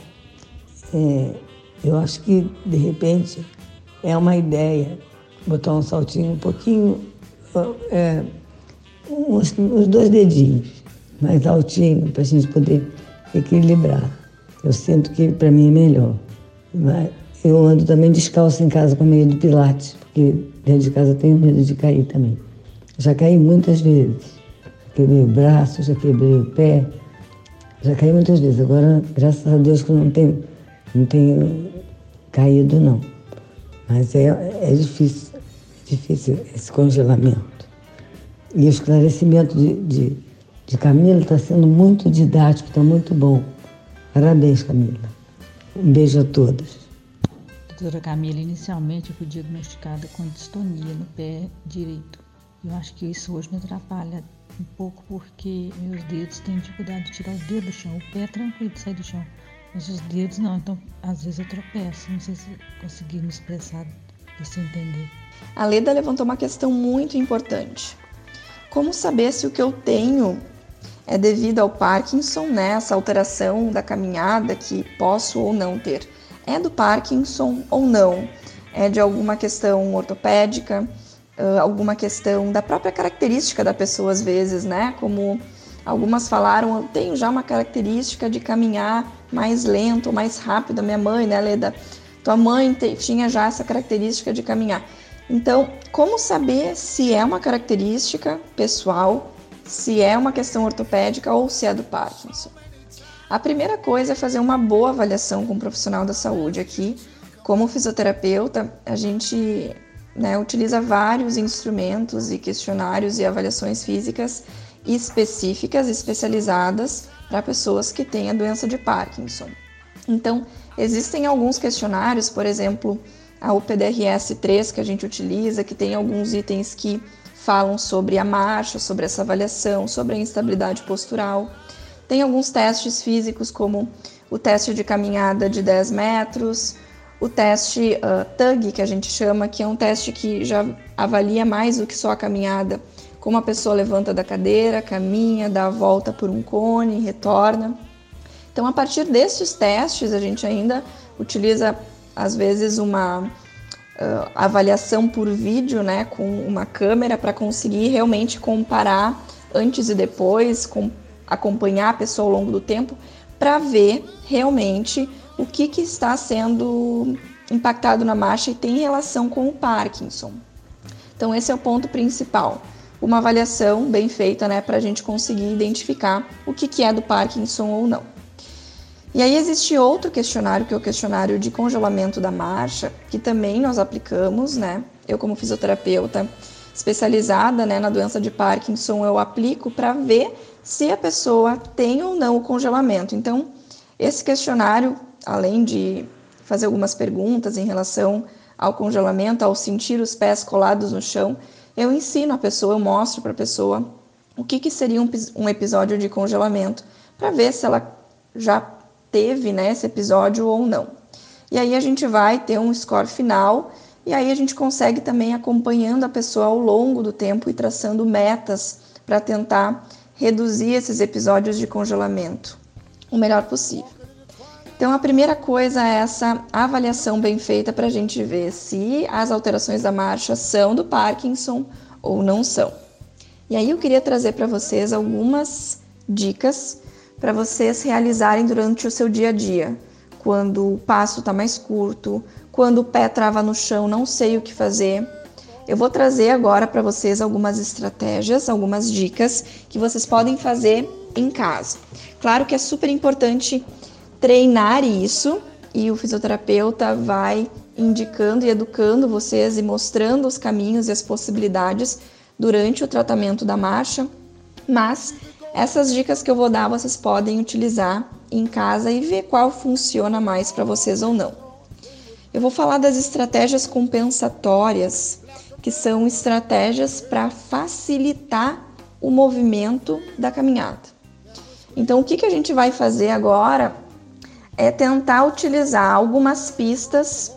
é, eu acho que, de repente, é uma ideia botar um saltinho um pouquinho, é, uns, uns dois dedinhos mais altinho para a gente poder equilibrar. Eu sinto que para mim é melhor. Mas eu ando também descalço em casa com medo do pilates, porque dentro de casa eu tenho medo de cair também. Já caí muitas vezes. Quebrei o braço, já quebrei o pé. Já caí muitas vezes. Agora, graças a Deus que eu não tenho, não tenho caído, não. Mas é, é difícil, difícil esse congelamento. E o esclarecimento de, de de Camila está sendo muito didático, está muito bom. Parabéns, Camila. Um beijo a todos. Doutora Camila, inicialmente eu fui diagnosticada com distonia no pé direito. Eu acho que isso hoje me atrapalha um pouco porque meus dedos têm dificuldade de tirar os dedos do chão. O pé é tranquilo de sair do chão, mas os dedos não. Então, às vezes eu tropeço. Não sei se consegui me expressar para você entender. A Leda levantou uma questão muito importante. Como saber se o que eu tenho é devido ao Parkinson, né, essa alteração da caminhada que posso ou não ter. É do Parkinson ou não? É de alguma questão ortopédica, alguma questão da própria característica da pessoa às vezes, né? Como algumas falaram, eu tenho já uma característica de caminhar mais lento, mais rápido. A minha mãe, né, Leda? Tua mãe tinha já essa característica de caminhar. Então, como saber se é uma característica pessoal se é uma questão ortopédica ou se é do Parkinson. A primeira coisa é fazer uma boa avaliação com um profissional da saúde. Aqui, como fisioterapeuta, a gente né, utiliza vários instrumentos e questionários e avaliações físicas específicas, especializadas para pessoas que têm a doença de Parkinson. Então, existem alguns questionários, por exemplo, a UPDRS 3 que a gente utiliza, que tem alguns itens que falam sobre a marcha, sobre essa avaliação, sobre a instabilidade postural. Tem alguns testes físicos, como o teste de caminhada de 10 metros, o teste uh, TUG, que a gente chama, que é um teste que já avalia mais do que só a caminhada, como a pessoa levanta da cadeira, caminha, dá a volta por um cone, retorna. Então, a partir desses testes, a gente ainda utiliza, às vezes, uma uh, avaliação por vídeo, né, com uma câmera, para conseguir realmente comparar antes e depois, com, acompanhar a pessoa ao longo do tempo, para ver realmente o que, que está sendo impactado na marcha e tem relação com o Parkinson. Então, esse é o ponto principal. Uma avaliação bem feita né, para a gente conseguir identificar o que, que é do Parkinson ou não. E aí existe outro questionário, que é o questionário de congelamento da marcha, que também nós aplicamos, né? Eu, como fisioterapeuta especializada né, na doença de Parkinson, eu aplico para ver se a pessoa tem ou não o congelamento. Então, esse questionário além de fazer algumas perguntas em relação ao congelamento, ao sentir os pés colados no chão, eu ensino a pessoa, eu mostro para a pessoa o que, que seria um, um episódio de congelamento, para ver se ela já teve né, esse episódio ou não. E aí a gente vai ter um score final, e aí a gente consegue também acompanhando a pessoa ao longo do tempo e traçando metas para tentar reduzir esses episódios de congelamento o melhor possível. Então, a primeira coisa é essa avaliação bem feita para a gente ver se as alterações da marcha são do Parkinson ou não são. E aí eu queria trazer para vocês algumas dicas para vocês realizarem durante o seu dia a dia. Quando o passo está mais curto, quando o pé trava no chão, não sei o que fazer. Eu vou trazer agora para vocês algumas estratégias, algumas dicas que vocês podem fazer em casa. Claro que é super importante treinar isso e o fisioterapeuta vai indicando e educando vocês e mostrando os caminhos e as possibilidades durante o tratamento da marcha, mas essas dicas que eu vou dar vocês podem utilizar em casa e ver qual funciona mais para vocês ou não. Eu vou falar das estratégias compensatórias, que são estratégias para facilitar o movimento da caminhada. Então, o que, que a gente vai fazer agora é tentar utilizar algumas pistas,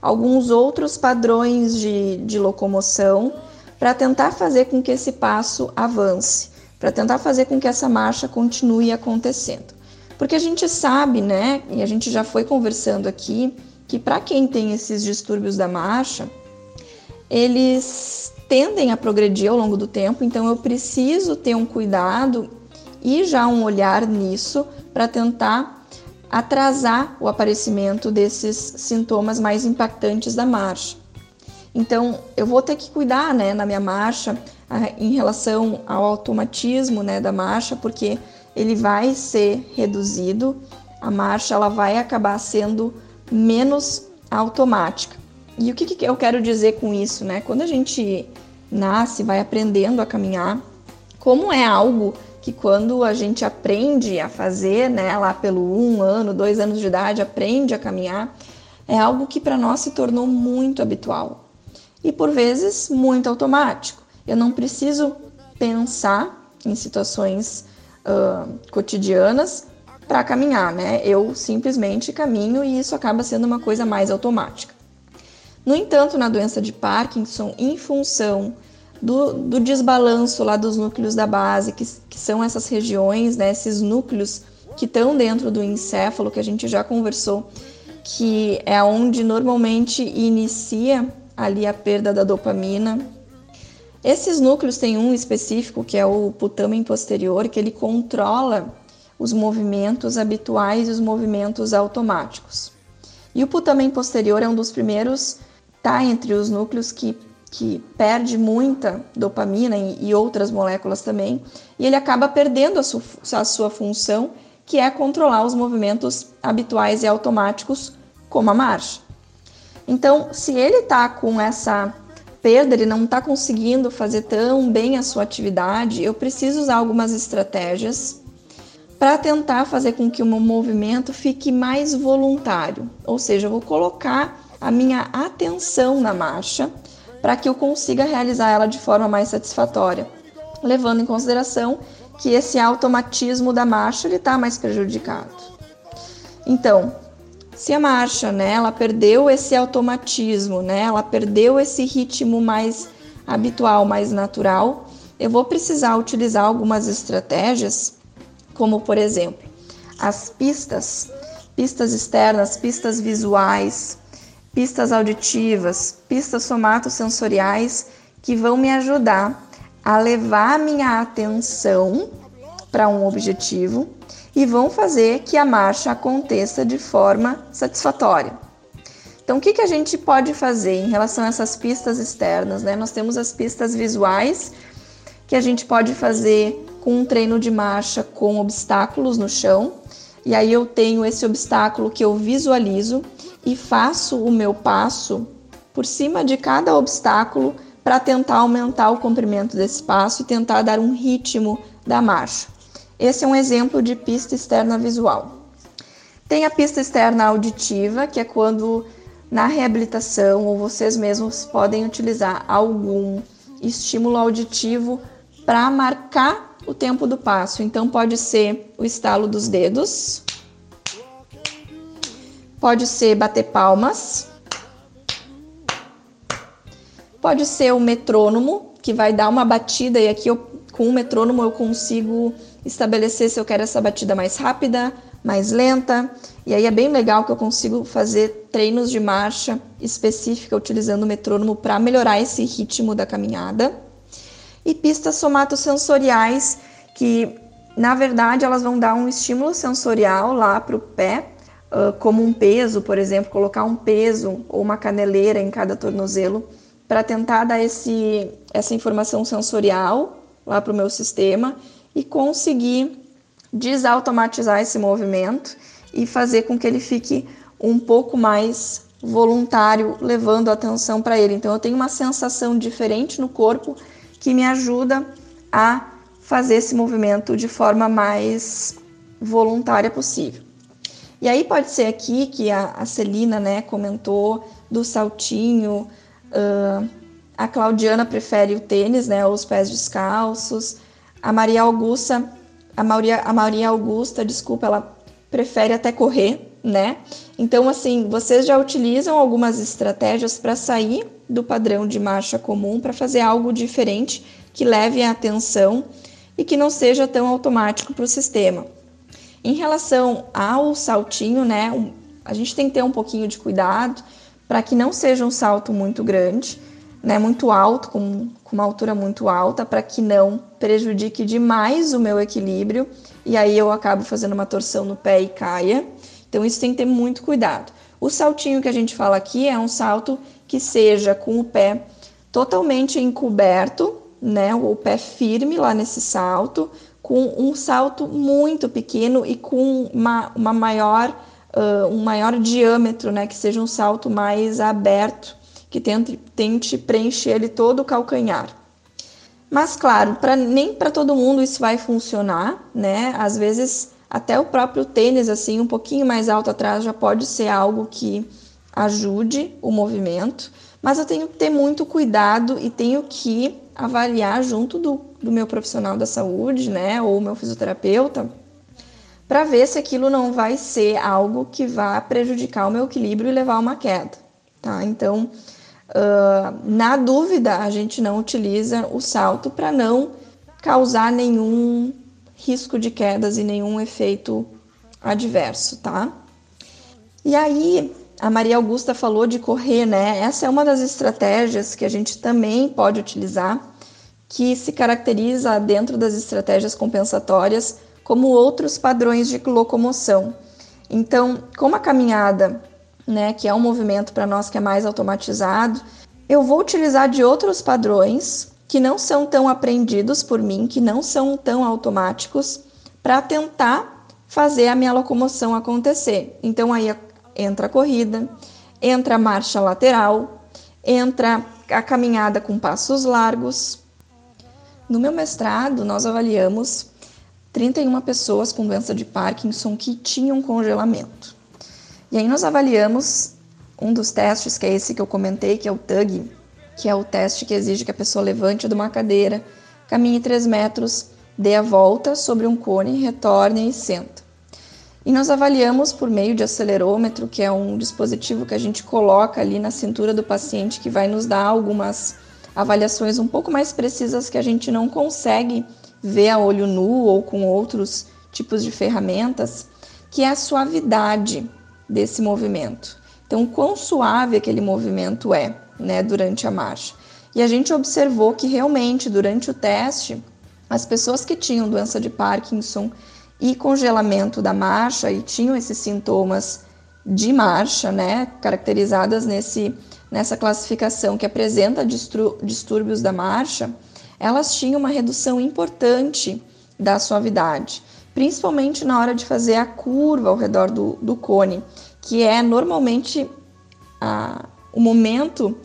alguns outros padrões de, de locomoção para tentar fazer com que esse passo avance, para tentar fazer com que essa marcha continue acontecendo. Porque a gente sabe, né, e a gente já foi conversando aqui, que para quem tem esses distúrbios da marcha, eles tendem a progredir ao longo do tempo, então eu preciso ter um cuidado e já um olhar nisso para tentar atrasar o aparecimento desses sintomas mais impactantes da marcha. Então, eu vou ter que cuidar, né, na minha marcha, em relação ao automatismo, né, da marcha, porque ele vai ser reduzido, a marcha ela vai acabar sendo menos automática. E o que, que eu quero dizer com isso, né? Quando a gente nasce, vai aprendendo a caminhar, como é algo que quando a gente aprende a fazer, né, lá pelo um ano, dois anos de idade, aprende a caminhar, é algo que para nós se tornou muito habitual e por vezes muito automático. Eu não preciso pensar em situações uh, cotidianas para caminhar, né? Eu simplesmente caminho e isso acaba sendo uma coisa mais automática. No entanto, na doença de Parkinson, em função do, do desbalanço lá dos núcleos da base, que, que são essas regiões, né, esses núcleos que estão dentro do encéfalo, que a gente já conversou, que é onde normalmente inicia ali a perda da dopamina. Esses núcleos têm um específico, que é o putamen posterior, que ele controla os movimentos habituais e os movimentos automáticos. E o putamen posterior é um dos primeiros, tá entre os núcleos que que perde muita dopamina e, outras moléculas também, e ele acaba perdendo a, su a sua função, que é controlar os movimentos habituais e automáticos, como a marcha. Então, se ele está com essa perda, ele não está conseguindo fazer tão bem a sua atividade, eu preciso usar algumas estratégias para tentar fazer com que o meu movimento fique mais voluntário. Ou seja, eu vou colocar a minha atenção na marcha para que eu consiga realizar ela de forma mais satisfatória, levando em consideração que esse automatismo da marcha ele está mais prejudicado. Então, se a marcha, né, ela perdeu esse automatismo, né, ela perdeu esse ritmo mais habitual, mais natural, eu vou precisar utilizar algumas estratégias, como por exemplo, as pistas, pistas externas, pistas visuais, pistas auditivas, pistas somatosensoriais que vão me ajudar a levar minha atenção para um objetivo e vão fazer que a marcha aconteça de forma satisfatória. Então, o que, que a gente pode fazer em relação a essas pistas externas? Né? Nós temos as pistas visuais, que a gente pode fazer com um treino de marcha com obstáculos no chão. E aí eu tenho esse obstáculo que eu visualizo e faço o meu passo por cima de cada obstáculo para tentar aumentar o comprimento desse passo e tentar dar um ritmo da marcha. Esse é um exemplo de pista externa visual. Tem a pista externa auditiva, que é quando na reabilitação ou vocês mesmos podem utilizar algum estímulo auditivo para marcar o tempo do passo. Então pode ser o estalo dos dedos, pode ser bater palmas, pode ser o metrônomo, que vai dar uma batida e aqui eu, com o metrônomo eu consigo estabelecer se eu quero essa batida mais rápida, mais lenta. E aí é bem legal que eu consigo fazer treinos de marcha específica utilizando o metrônomo para melhorar esse ritmo da caminhada. E pistas somatosensoriais que na verdade elas vão dar um estímulo sensorial lá para o pé uh, como um peso, por exemplo, colocar um peso ou uma caneleira em cada tornozelo para tentar dar esse, essa informação sensorial lá para o meu sistema e conseguir desautomatizar esse movimento e fazer com que ele fique um pouco mais voluntário, levando a atenção para ele. Então eu tenho uma sensação diferente no corpo que me ajuda a fazer esse movimento de forma mais voluntária possível. E aí pode ser aqui que a, a Celina né, comentou do saltinho, uh, a Claudiana prefere o tênis, né, os pés descalços, a Maria Augusta, a Maria, a Maria Augusta, desculpa, ela prefere até correr, né? Então, assim, vocês já utilizam algumas estratégias para sair do padrão de marcha comum para fazer algo diferente que leve a atenção e que não seja tão automático para o sistema. Em relação ao saltinho, né, a gente tem que ter um pouquinho de cuidado para que não seja um salto muito grande, né, muito alto, com, com uma altura muito alta, para que não prejudique demais o meu equilíbrio e aí eu acabo fazendo uma torção no pé e caia. Então isso tem que ter muito cuidado. O saltinho que a gente fala aqui é um salto que seja com o pé totalmente encoberto, né, o pé firme lá nesse salto, com um salto muito pequeno e com uma, uma maior, uh, um maior diâmetro, né? Que seja um salto mais aberto, que tente, tente preencher ele todo o calcanhar. Mas claro, pra, nem para todo mundo isso vai funcionar, né? Às vezes até o próprio tênis assim um pouquinho mais alto atrás já pode ser algo que ajude o movimento, mas eu tenho que ter muito cuidado e tenho que avaliar junto do, do meu profissional da saúde, né, ou meu fisioterapeuta, para ver se aquilo não vai ser algo que vá prejudicar o meu equilíbrio e levar a uma queda, tá? Então, uh, na dúvida, a gente não utiliza o salto para não causar nenhum risco de quedas e nenhum efeito adverso, tá? E aí, a Maria Augusta falou de correr, né? Essa é uma das estratégias que a gente também pode utilizar, que se caracteriza dentro das estratégias compensatórias como outros padrões de locomoção. Então, como a caminhada, né, que é um movimento para nós que é mais automatizado, eu vou utilizar de outros padrões que não são tão aprendidos por mim, que não são tão automáticos, para tentar fazer a minha locomoção acontecer. Então aí entra a corrida, entra a marcha lateral, entra a caminhada com passos largos. No meu mestrado, nós avaliamos 31 pessoas com doença de Parkinson que tinham congelamento. E aí nós avaliamos um dos testes, que é esse que eu comentei, que é o TUG, que é o teste que exige que a pessoa levante de uma cadeira, caminhe 3 metros, dê a volta sobre um cone, retorne e senta. E nós avaliamos por meio de acelerômetro, que é um dispositivo que a gente coloca ali na cintura do paciente que vai nos dar algumas avaliações um pouco mais precisas que a gente não consegue ver a olho nu ou com outros tipos de ferramentas, que é a suavidade desse movimento. Então, quão suave aquele movimento é, né, durante a marcha. E a gente observou que realmente durante o teste, as pessoas que tinham doença de Parkinson e congelamento da marcha e tinham esses sintomas de marcha, né, caracterizadas nesse nessa classificação que apresenta distúrbios da marcha, elas tinham uma redução importante da suavidade, principalmente na hora de fazer a curva ao redor do, do cone, que é normalmente a, o momento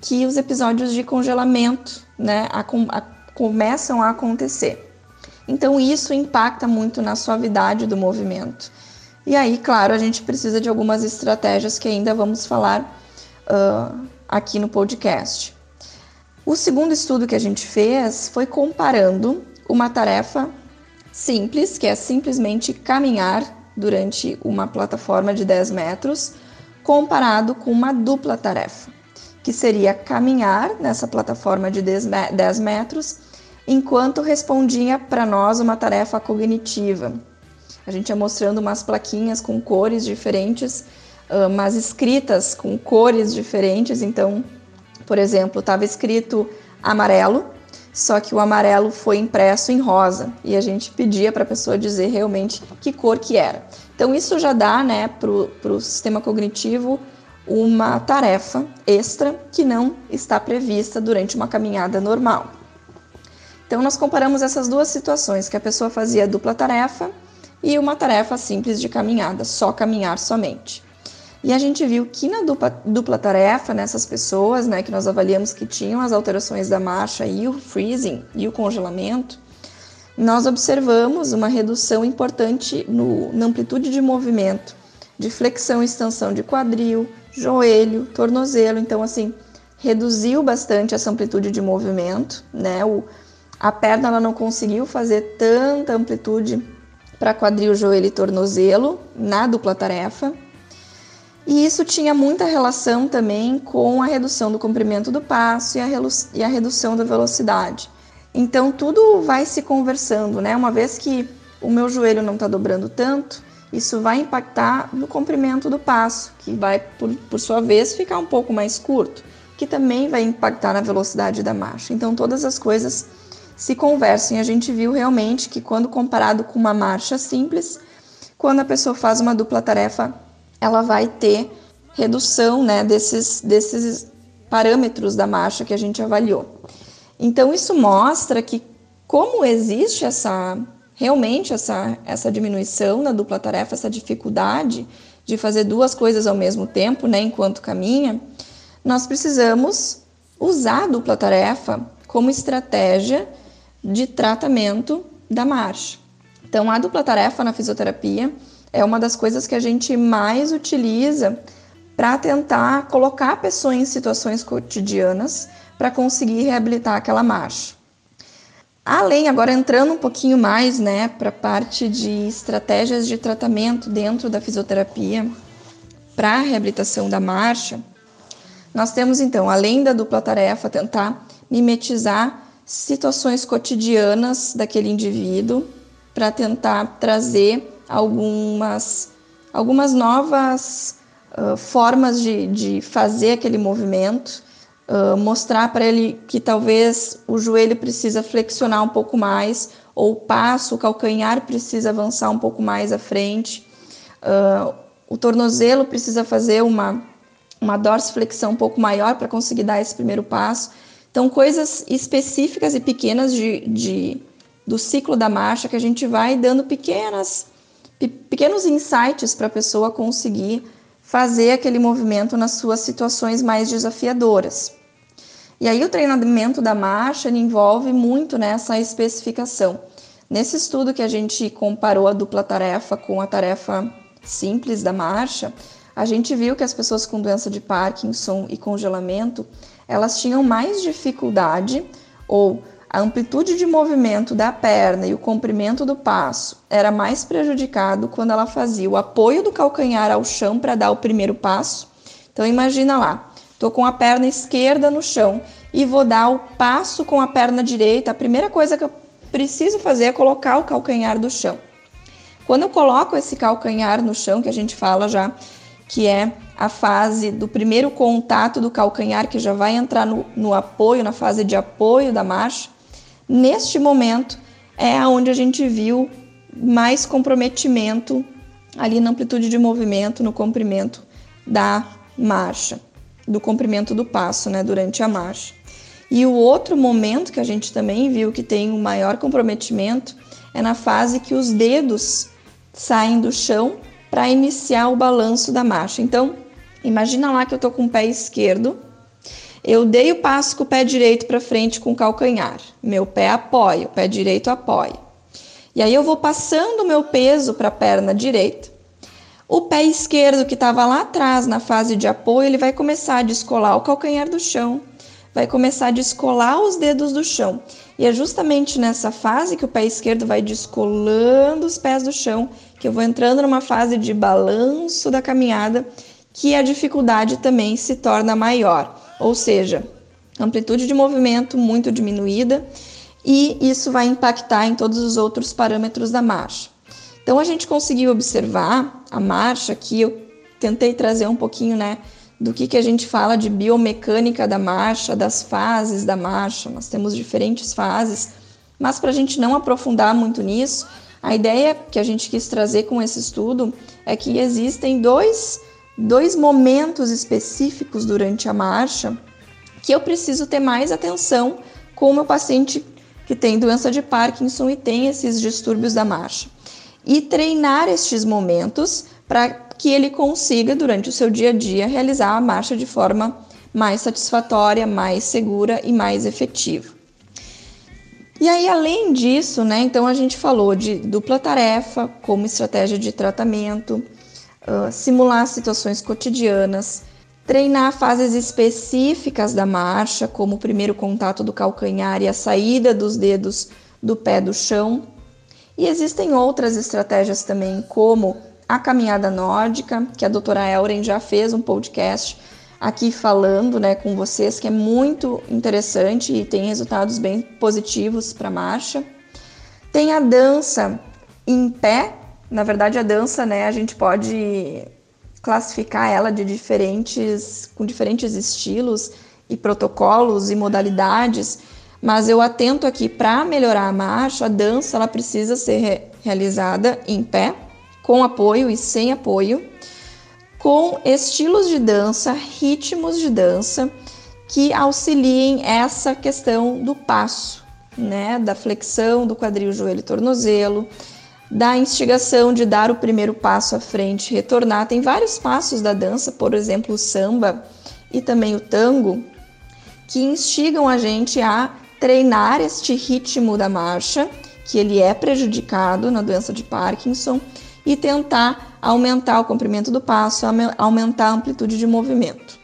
que os episódios de congelamento né, a, a, começam a acontecer. Então, isso impacta muito na suavidade do movimento. E aí, claro, a gente precisa de algumas estratégias que ainda vamos falar uh, aqui no podcast. O segundo estudo que a gente fez foi comparando uma tarefa simples, que é simplesmente caminhar durante uma plataforma de 10 metros, comparado com uma dupla tarefa, que seria caminhar nessa plataforma de 10 metros enquanto respondia para nós uma tarefa cognitiva. A gente ia mostrando umas plaquinhas com cores diferentes uh, mas escritas com cores diferentes. Então, por exemplo, estava escrito amarelo, só que o amarelo foi impresso em rosa e a gente pedia para a pessoa dizer realmente que cor que era. Então, isso já dá né, para o sistema cognitivo uma tarefa extra que não está prevista durante uma caminhada normal. Então, nós comparamos essas duas situações, que a pessoa fazia dupla tarefa e uma tarefa simples de caminhada, só caminhar somente. E a gente viu que na dupla, dupla tarefa, nessas pessoas né, que nós avaliamos que tinham as alterações da marcha e o freezing e o congelamento, nós observamos uma redução importante no, na amplitude de movimento, de flexão e extensão de quadril, joelho, tornozelo. Então, assim, reduziu bastante essa amplitude de movimento, né? O, a perna ela não conseguiu fazer tanta amplitude para quadril, joelho e tornozelo na dupla tarefa. E isso tinha muita relação também com a redução do comprimento do passo e a, e a redução da velocidade. Então tudo vai se conversando, né? Uma vez que o meu joelho não está dobrando tanto, isso vai impactar no comprimento do passo, que vai, por, por sua vez, ficar um pouco mais curto, que também vai impactar na velocidade da marcha. Então todas as coisas se conversam e a gente viu realmente que quando comparado com uma marcha simples, quando a pessoa faz uma dupla tarefa ela vai ter redução né, desses, desses parâmetros da marcha que a gente avaliou. Então, isso mostra que, como existe essa realmente essa, essa diminuição na dupla tarefa, essa dificuldade de fazer duas coisas ao mesmo tempo, né, enquanto caminha, nós precisamos usar a dupla tarefa como estratégia de tratamento da marcha. Então, a dupla tarefa na fisioterapia é uma das coisas que a gente mais utiliza para tentar colocar a pessoa em situações cotidianas para conseguir reabilitar aquela marcha. Além, agora entrando um pouquinho mais né, para a parte de estratégias de tratamento dentro da fisioterapia para a reabilitação da marcha, nós temos então, além da dupla tarefa, tentar mimetizar situações cotidianas daquele indivíduo para tentar trazer algumas, algumas novas uh, formas de, de fazer aquele movimento, uh, mostrar para ele que talvez o joelho precisa flexionar um pouco mais, ou o passo, o calcanhar precisa avançar um pouco mais à frente, uh, o tornozelo precisa fazer uma, uma dorsiflexão um pouco maior para conseguir dar esse primeiro passo. Então, coisas específicas e pequenas de, de, do ciclo da marcha que a gente vai dando pequenas pequenos insights para a pessoa conseguir fazer aquele movimento nas suas situações mais desafiadoras. E aí o treinamento da marcha envolve muito nessa especificação. Nesse estudo que a gente comparou a dupla tarefa com a tarefa simples da marcha, a gente viu que as pessoas com doença de Parkinson e congelamento, elas tinham mais dificuldade ou a amplitude de movimento da perna e o comprimento do passo era mais prejudicado quando ela fazia o apoio do calcanhar ao chão para dar o primeiro passo. Então imagina lá, estou com a perna esquerda no chão e vou dar o passo com a perna direita. A primeira coisa que eu preciso fazer é colocar o calcanhar do chão. Quando eu coloco esse calcanhar no chão, que a gente fala já que é a fase do primeiro contato do calcanhar, que já vai entrar no, no apoio, na fase de apoio da marcha, neste momento é onde a gente viu mais comprometimento ali na amplitude de movimento, no comprimento da marcha, do comprimento do passo, né, durante a marcha. E o outro momento que a gente também viu que tem um maior comprometimento é na fase que os dedos saem do chão para iniciar o balanço da marcha. Então, imagina lá que eu estou com o pé esquerdo, eu dei o passo com o pé direito para frente com o calcanhar. Meu pé apoia, o pé direito apoia. E aí eu vou passando o meu peso para a perna direita. O pé esquerdo que estava lá atrás na fase de apoio, ele vai começar a descolar o calcanhar do chão, vai começar a descolar os dedos do chão. E é justamente nessa fase que o pé esquerdo vai descolando os pés do chão que eu vou entrando numa fase de balanço da caminhada, que a dificuldade também se torna maior, ou seja, amplitude de movimento muito diminuída, e isso vai impactar em todos os outros parâmetros da marcha. Então a gente conseguiu observar a marcha aqui, eu tentei trazer um pouquinho, né, do que, que a gente fala de biomecânica da marcha, das fases da marcha. Nós temos diferentes fases, mas para a gente não aprofundar muito nisso, a ideia que a gente quis trazer com esse estudo é que existem dois, dois momentos específicos durante a marcha que eu preciso ter mais atenção com o meu paciente que tem doença de Parkinson e tem esses distúrbios da marcha. E treinar estes momentos para que ele consiga, durante o seu dia a dia, realizar a marcha de forma mais satisfatória, mais segura e mais efetiva. E aí, além disso, né, então a gente falou de dupla tarefa como estratégia de tratamento, simular situações cotidianas, treinar fases específicas da marcha, como o primeiro contato do calcanhar e a saída dos dedos do pé do chão. E existem outras estratégias também, como a caminhada nórdica, que a doutora Elren já fez um podcast aqui falando né, com vocês, que é muito interessante e tem resultados bem positivos para a marcha. Tem a dança em pé, na verdade a dança, né, a gente pode classificar ela de diferentes, com diferentes estilos e protocolos e modalidades, mas eu atento aqui para melhorar a marcha, a dança ela precisa ser re realizada em pé, com apoio e sem apoio com estilos de dança, ritmos de dança que auxiliem essa questão do passo, né, da flexão do quadril, joelho e tornozelo, da instigação de dar o primeiro passo à frente, retornar. Tem vários passos da dança, por exemplo, o samba e também o tango, que instigam a gente a treinar este ritmo da marcha, que ele é prejudicado na doença de Parkinson, e tentar aumentar o comprimento do passo, aumentar a amplitude de movimento.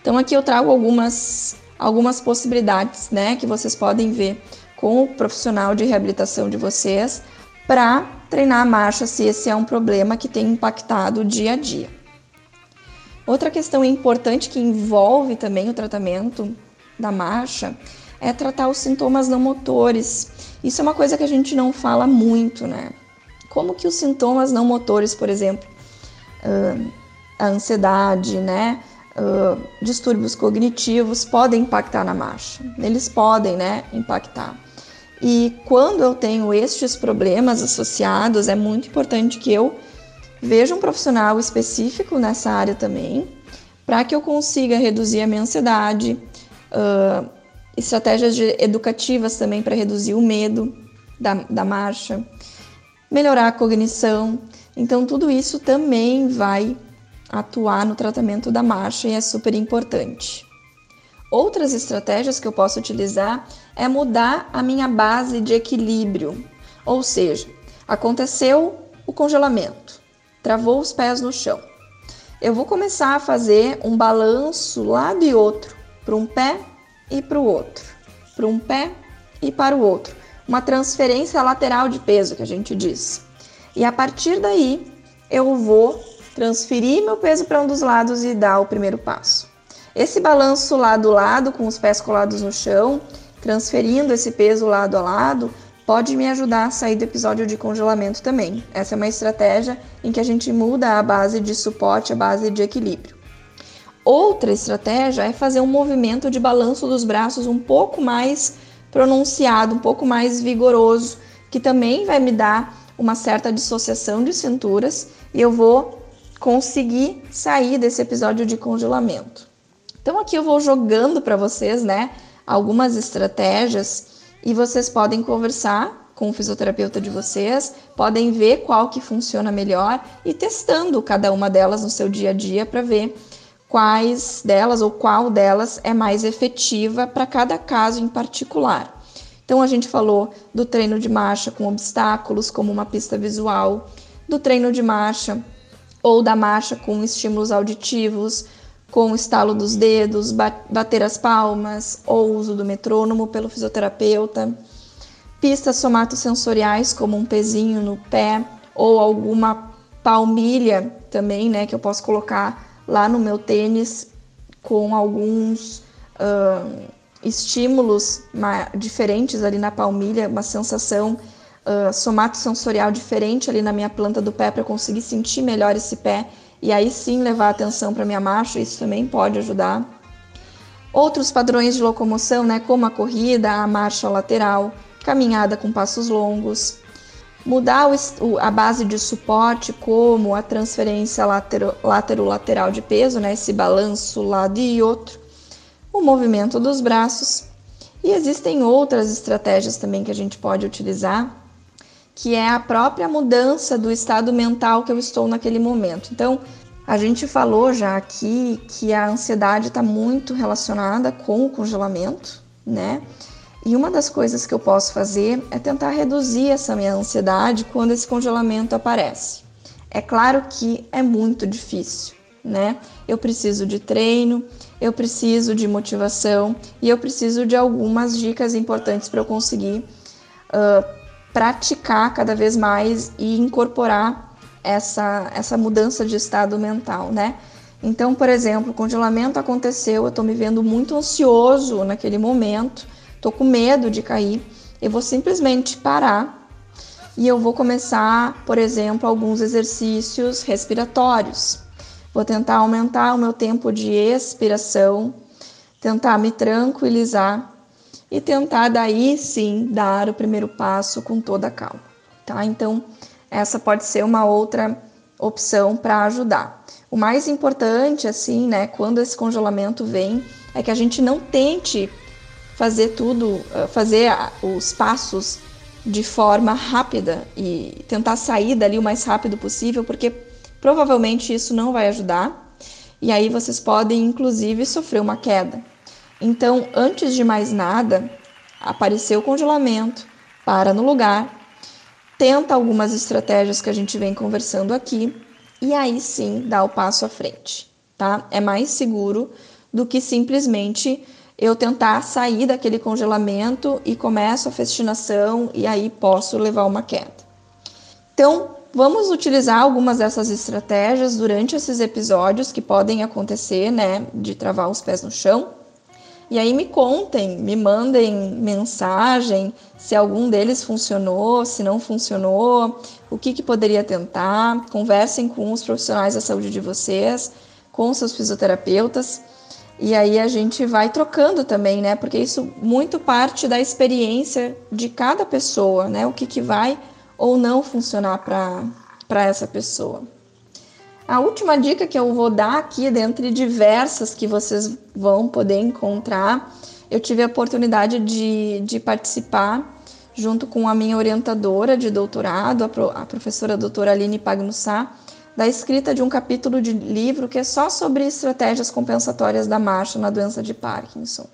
Então aqui eu trago algumas, algumas possibilidades, né, que vocês podem ver com o profissional de reabilitação de vocês para treinar a marcha se esse é um problema que tem impactado o dia a dia. Outra questão importante que envolve também o tratamento da marcha é tratar os sintomas não motores. Isso é uma coisa que a gente não fala muito, né? como que os sintomas não motores, por exemplo, uh, a ansiedade, né, uh, distúrbios cognitivos podem impactar na marcha. Eles podem, né, impactar. E quando eu tenho estes problemas associados, é muito importante que eu veja um profissional específico nessa área também, para que eu consiga reduzir a minha ansiedade, uh, estratégias de, educativas também para reduzir o medo da, da marcha melhorar a cognição. Então, tudo isso também vai atuar no tratamento da marcha e é super importante. Outras estratégias que eu posso utilizar é mudar a minha base de equilíbrio, ou seja, aconteceu o congelamento, travou os pés no chão. eu vou começar a fazer um balanço lado e outro, para um pé e para o outro, para um pé e para o outro. Uma transferência lateral de peso, que a gente diz. E a partir daí, eu vou transferir meu peso para um dos lados e dar o primeiro passo. Esse balanço lado a lado, com os pés colados no chão, transferindo esse peso lado a lado, pode me ajudar a sair do episódio de congelamento também. Essa é uma estratégia em que a gente muda a base de suporte, a base de equilíbrio. Outra estratégia é fazer um movimento de balanço dos braços um pouco mais pronunciado, um pouco mais vigoroso, que também vai me dar uma certa dissociação de cinturas e eu vou conseguir sair desse episódio de congelamento. Então aqui eu vou jogando para vocês, né, algumas estratégias e vocês podem conversar com o fisioterapeuta de vocês, podem ver qual que funciona melhor e testando cada uma delas no seu dia a dia para ver quais delas ou qual delas é mais efetiva para cada caso em particular. Então a gente falou do treino de marcha com obstáculos, como uma pista visual, do treino de marcha ou da marcha com estímulos auditivos, com o estalo dos dedos, bater as palmas ou uso do metrônomo pelo fisioterapeuta. Pistas somatosensoriais, como um pezinho no pé ou alguma palmilha também, né, que eu posso colocar lá no meu tênis com alguns uh, estímulos diferentes ali na palmilha, uma sensação uh, somatosensorial diferente ali na minha planta do pé para conseguir sentir melhor esse pé e aí sim levar atenção para minha marcha, isso também pode ajudar. Outros padrões de locomoção, né, como a corrida, a marcha lateral, caminhada com passos longos, mudar o, a base de suporte, como a transferência lateral de peso, né, esse balanço lado e outro, o movimento dos braços. E existem outras estratégias também que a gente pode utilizar, que é a própria mudança do estado mental que eu estou naquele momento. Então, a gente falou já aqui que a ansiedade está muito relacionada com o congelamento, né? E uma das coisas que eu posso fazer é tentar reduzir essa minha ansiedade quando esse congelamento aparece. É claro que é muito difícil, né? Eu preciso de treino, eu preciso de motivação e eu preciso de algumas dicas importantes para eu conseguir uh, praticar cada vez mais e incorporar essa, essa mudança de estado mental, né? Então, por exemplo, o congelamento aconteceu, eu estou me vendo muito ansioso naquele momento, estou com medo de cair, eu vou simplesmente parar e eu vou começar, por exemplo, alguns exercícios respiratórios. Vou tentar aumentar o meu tempo de expiração, tentar me tranquilizar e tentar daí sim dar o primeiro passo com toda a calma, tá? Então, essa pode ser uma outra opção para ajudar. O mais importante, assim, né, quando esse congelamento vem, é que a gente não tente fazer tudo, eh, fazer os passos de forma rápida e tentar sair dali o mais rápido possível, porque provavelmente isso não vai ajudar. E aí vocês podem, inclusive, sofrer uma queda. Então, antes de mais nada, apareceu o congelamento, para no lugar, tenta algumas estratégias que a gente vem conversando aqui e aí sim dá o passo à frente, tá? É mais seguro do que simplesmente eu tentar sair daquele congelamento e começo a festinação e aí posso levar uma queda. Então, vamos utilizar algumas dessas estratégias durante esses episódios que podem acontecer, né, de travar os pés no chão. E aí me contem, me mandem mensagem se algum deles funcionou, se não funcionou, o que, que poderia tentar. Conversem com os profissionais da saúde de vocês, com seus fisioterapeutas. E aí a gente vai trocando também, né? Porque isso muito parte da experiência de cada pessoa, né? O que, que vai ou não funcionar para essa pessoa. A última dica que eu vou dar aqui, dentre diversas que vocês vão poder encontrar, eu tive a oportunidade de, de participar junto com a minha orientadora de doutorado, a, pro, a professora doutora Aline Pagnussá, da escrita de um capítulo de livro que é só sobre estratégias compensatórias da marcha na doença de Parkinson.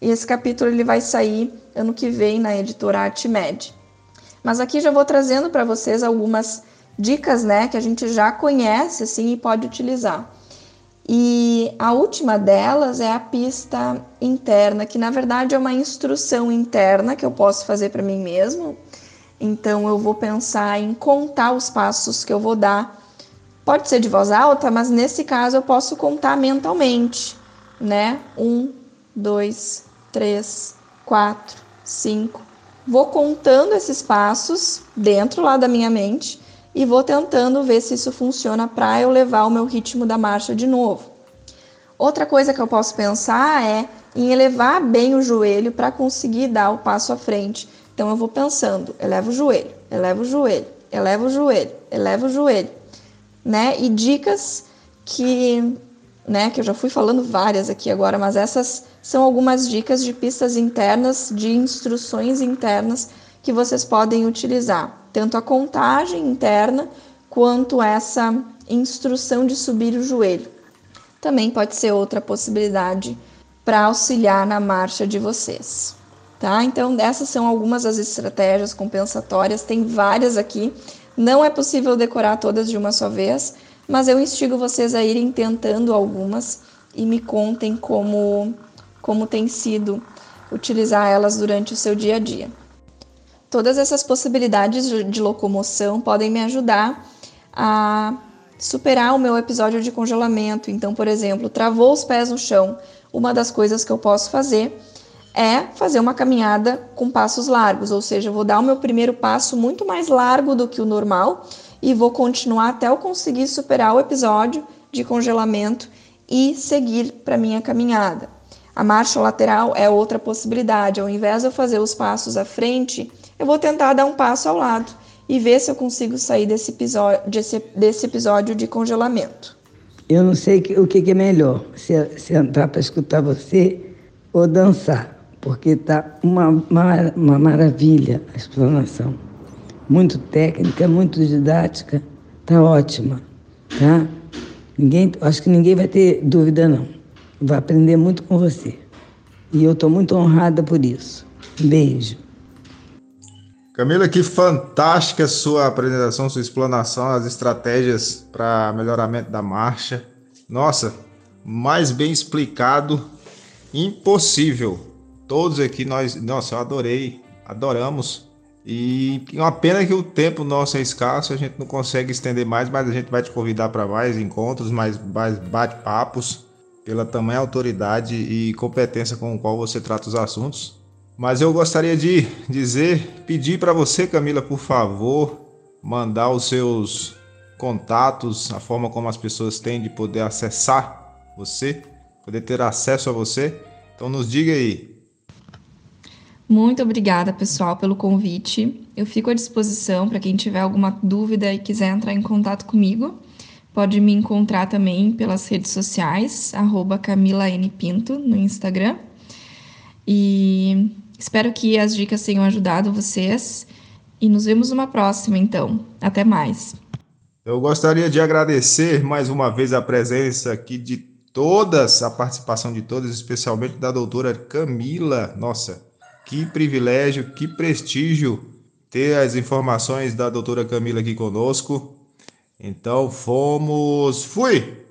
E esse capítulo ele vai sair ano que vem na editora Artimed. Mas aqui já vou trazendo para vocês algumas dicas, né, que a gente já conhece assim e pode utilizar. E a última delas é a pista interna, que na verdade é uma instrução interna que eu posso fazer para mim mesmo. Então eu vou pensar em contar os passos que eu vou dar. Pode ser de voz alta, mas nesse caso eu posso contar mentalmente, né? Um, dois, três, quatro, cinco. Vou contando esses passos dentro lá da minha mente e vou tentando ver se isso funciona para eu levar o meu ritmo da marcha de novo. Outra coisa que eu posso pensar é em elevar bem o joelho para conseguir dar o passo à frente. Então eu vou pensando, eleva o joelho, eleva o joelho, eleva o joelho, eleva o joelho, né? E dicas que, né, que eu já fui falando várias aqui agora, mas essas são algumas dicas de pistas internas, de instruções internas que vocês podem utilizar tanto a contagem interna quanto essa instrução de subir o joelho. Também pode ser outra possibilidade para auxiliar na marcha de vocês. Tá? Então, essas são algumas das estratégias compensatórias, tem várias aqui. Não é possível decorar todas de uma só vez, mas eu instigo vocês a irem tentando algumas e me contem como, como tem sido utilizar elas durante o seu dia a dia. Todas essas possibilidades de locomoção podem me ajudar a superar o meu episódio de congelamento. Então, por exemplo, travou os pés no chão. Uma das coisas que eu posso fazer é fazer uma caminhada com passos largos, ou seja, eu vou dar o meu primeiro passo muito mais largo do que o normal e vou continuar até eu conseguir superar o episódio de congelamento e seguir para minha caminhada. A marcha lateral é outra possibilidade. Ao invés de eu fazer os passos à frente, eu vou tentar dar um passo ao lado e ver se eu consigo sair desse episódio, desse, desse episódio de congelamento. Eu não sei o que, é melhor, se, se entrar para escutar você ou dançar, porque está uma, uma, uma maravilha a explanação. Muito técnica, muito didática, está ótima, tá? Ninguém, acho que ninguém vai ter dúvida não. Vai aprender muito com você. E eu estou muito honrada por isso. Beijo. Camila, que fantástica sua apresentação, sua explanação, as estratégias para melhoramento da marcha. Nossa, mais bem explicado, impossível. Todos aqui nós, nossa, eu adorei, adoramos. E uma pena que o tempo nosso é escasso, a gente não consegue estender mais, mas a gente vai te convidar para mais encontros, mais, mais bate-papos, pela tamanha autoridade e competência com o qual você trata os assuntos. Mas eu gostaria de dizer, pedir para você, Camila, por favor, mandar os seus contatos, a forma como as pessoas têm de poder acessar você, poder ter acesso a você. Então nos diga aí. Muito obrigada, pessoal, pelo convite. Eu fico à disposição para quem tiver alguma dúvida e quiser entrar em contato comigo. Pode me encontrar também pelas redes sociais, arroba Camila N. Pinto no Instagram. E Espero que as dicas tenham ajudado vocês e nos vemos numa próxima, então. Até mais. Eu gostaria de agradecer mais uma vez a presença aqui de todas, a participação de todas, especialmente da doutora Camila. Nossa, que privilégio, que prestígio ter as informações da doutora Camila aqui conosco. Então, fomos. Fui!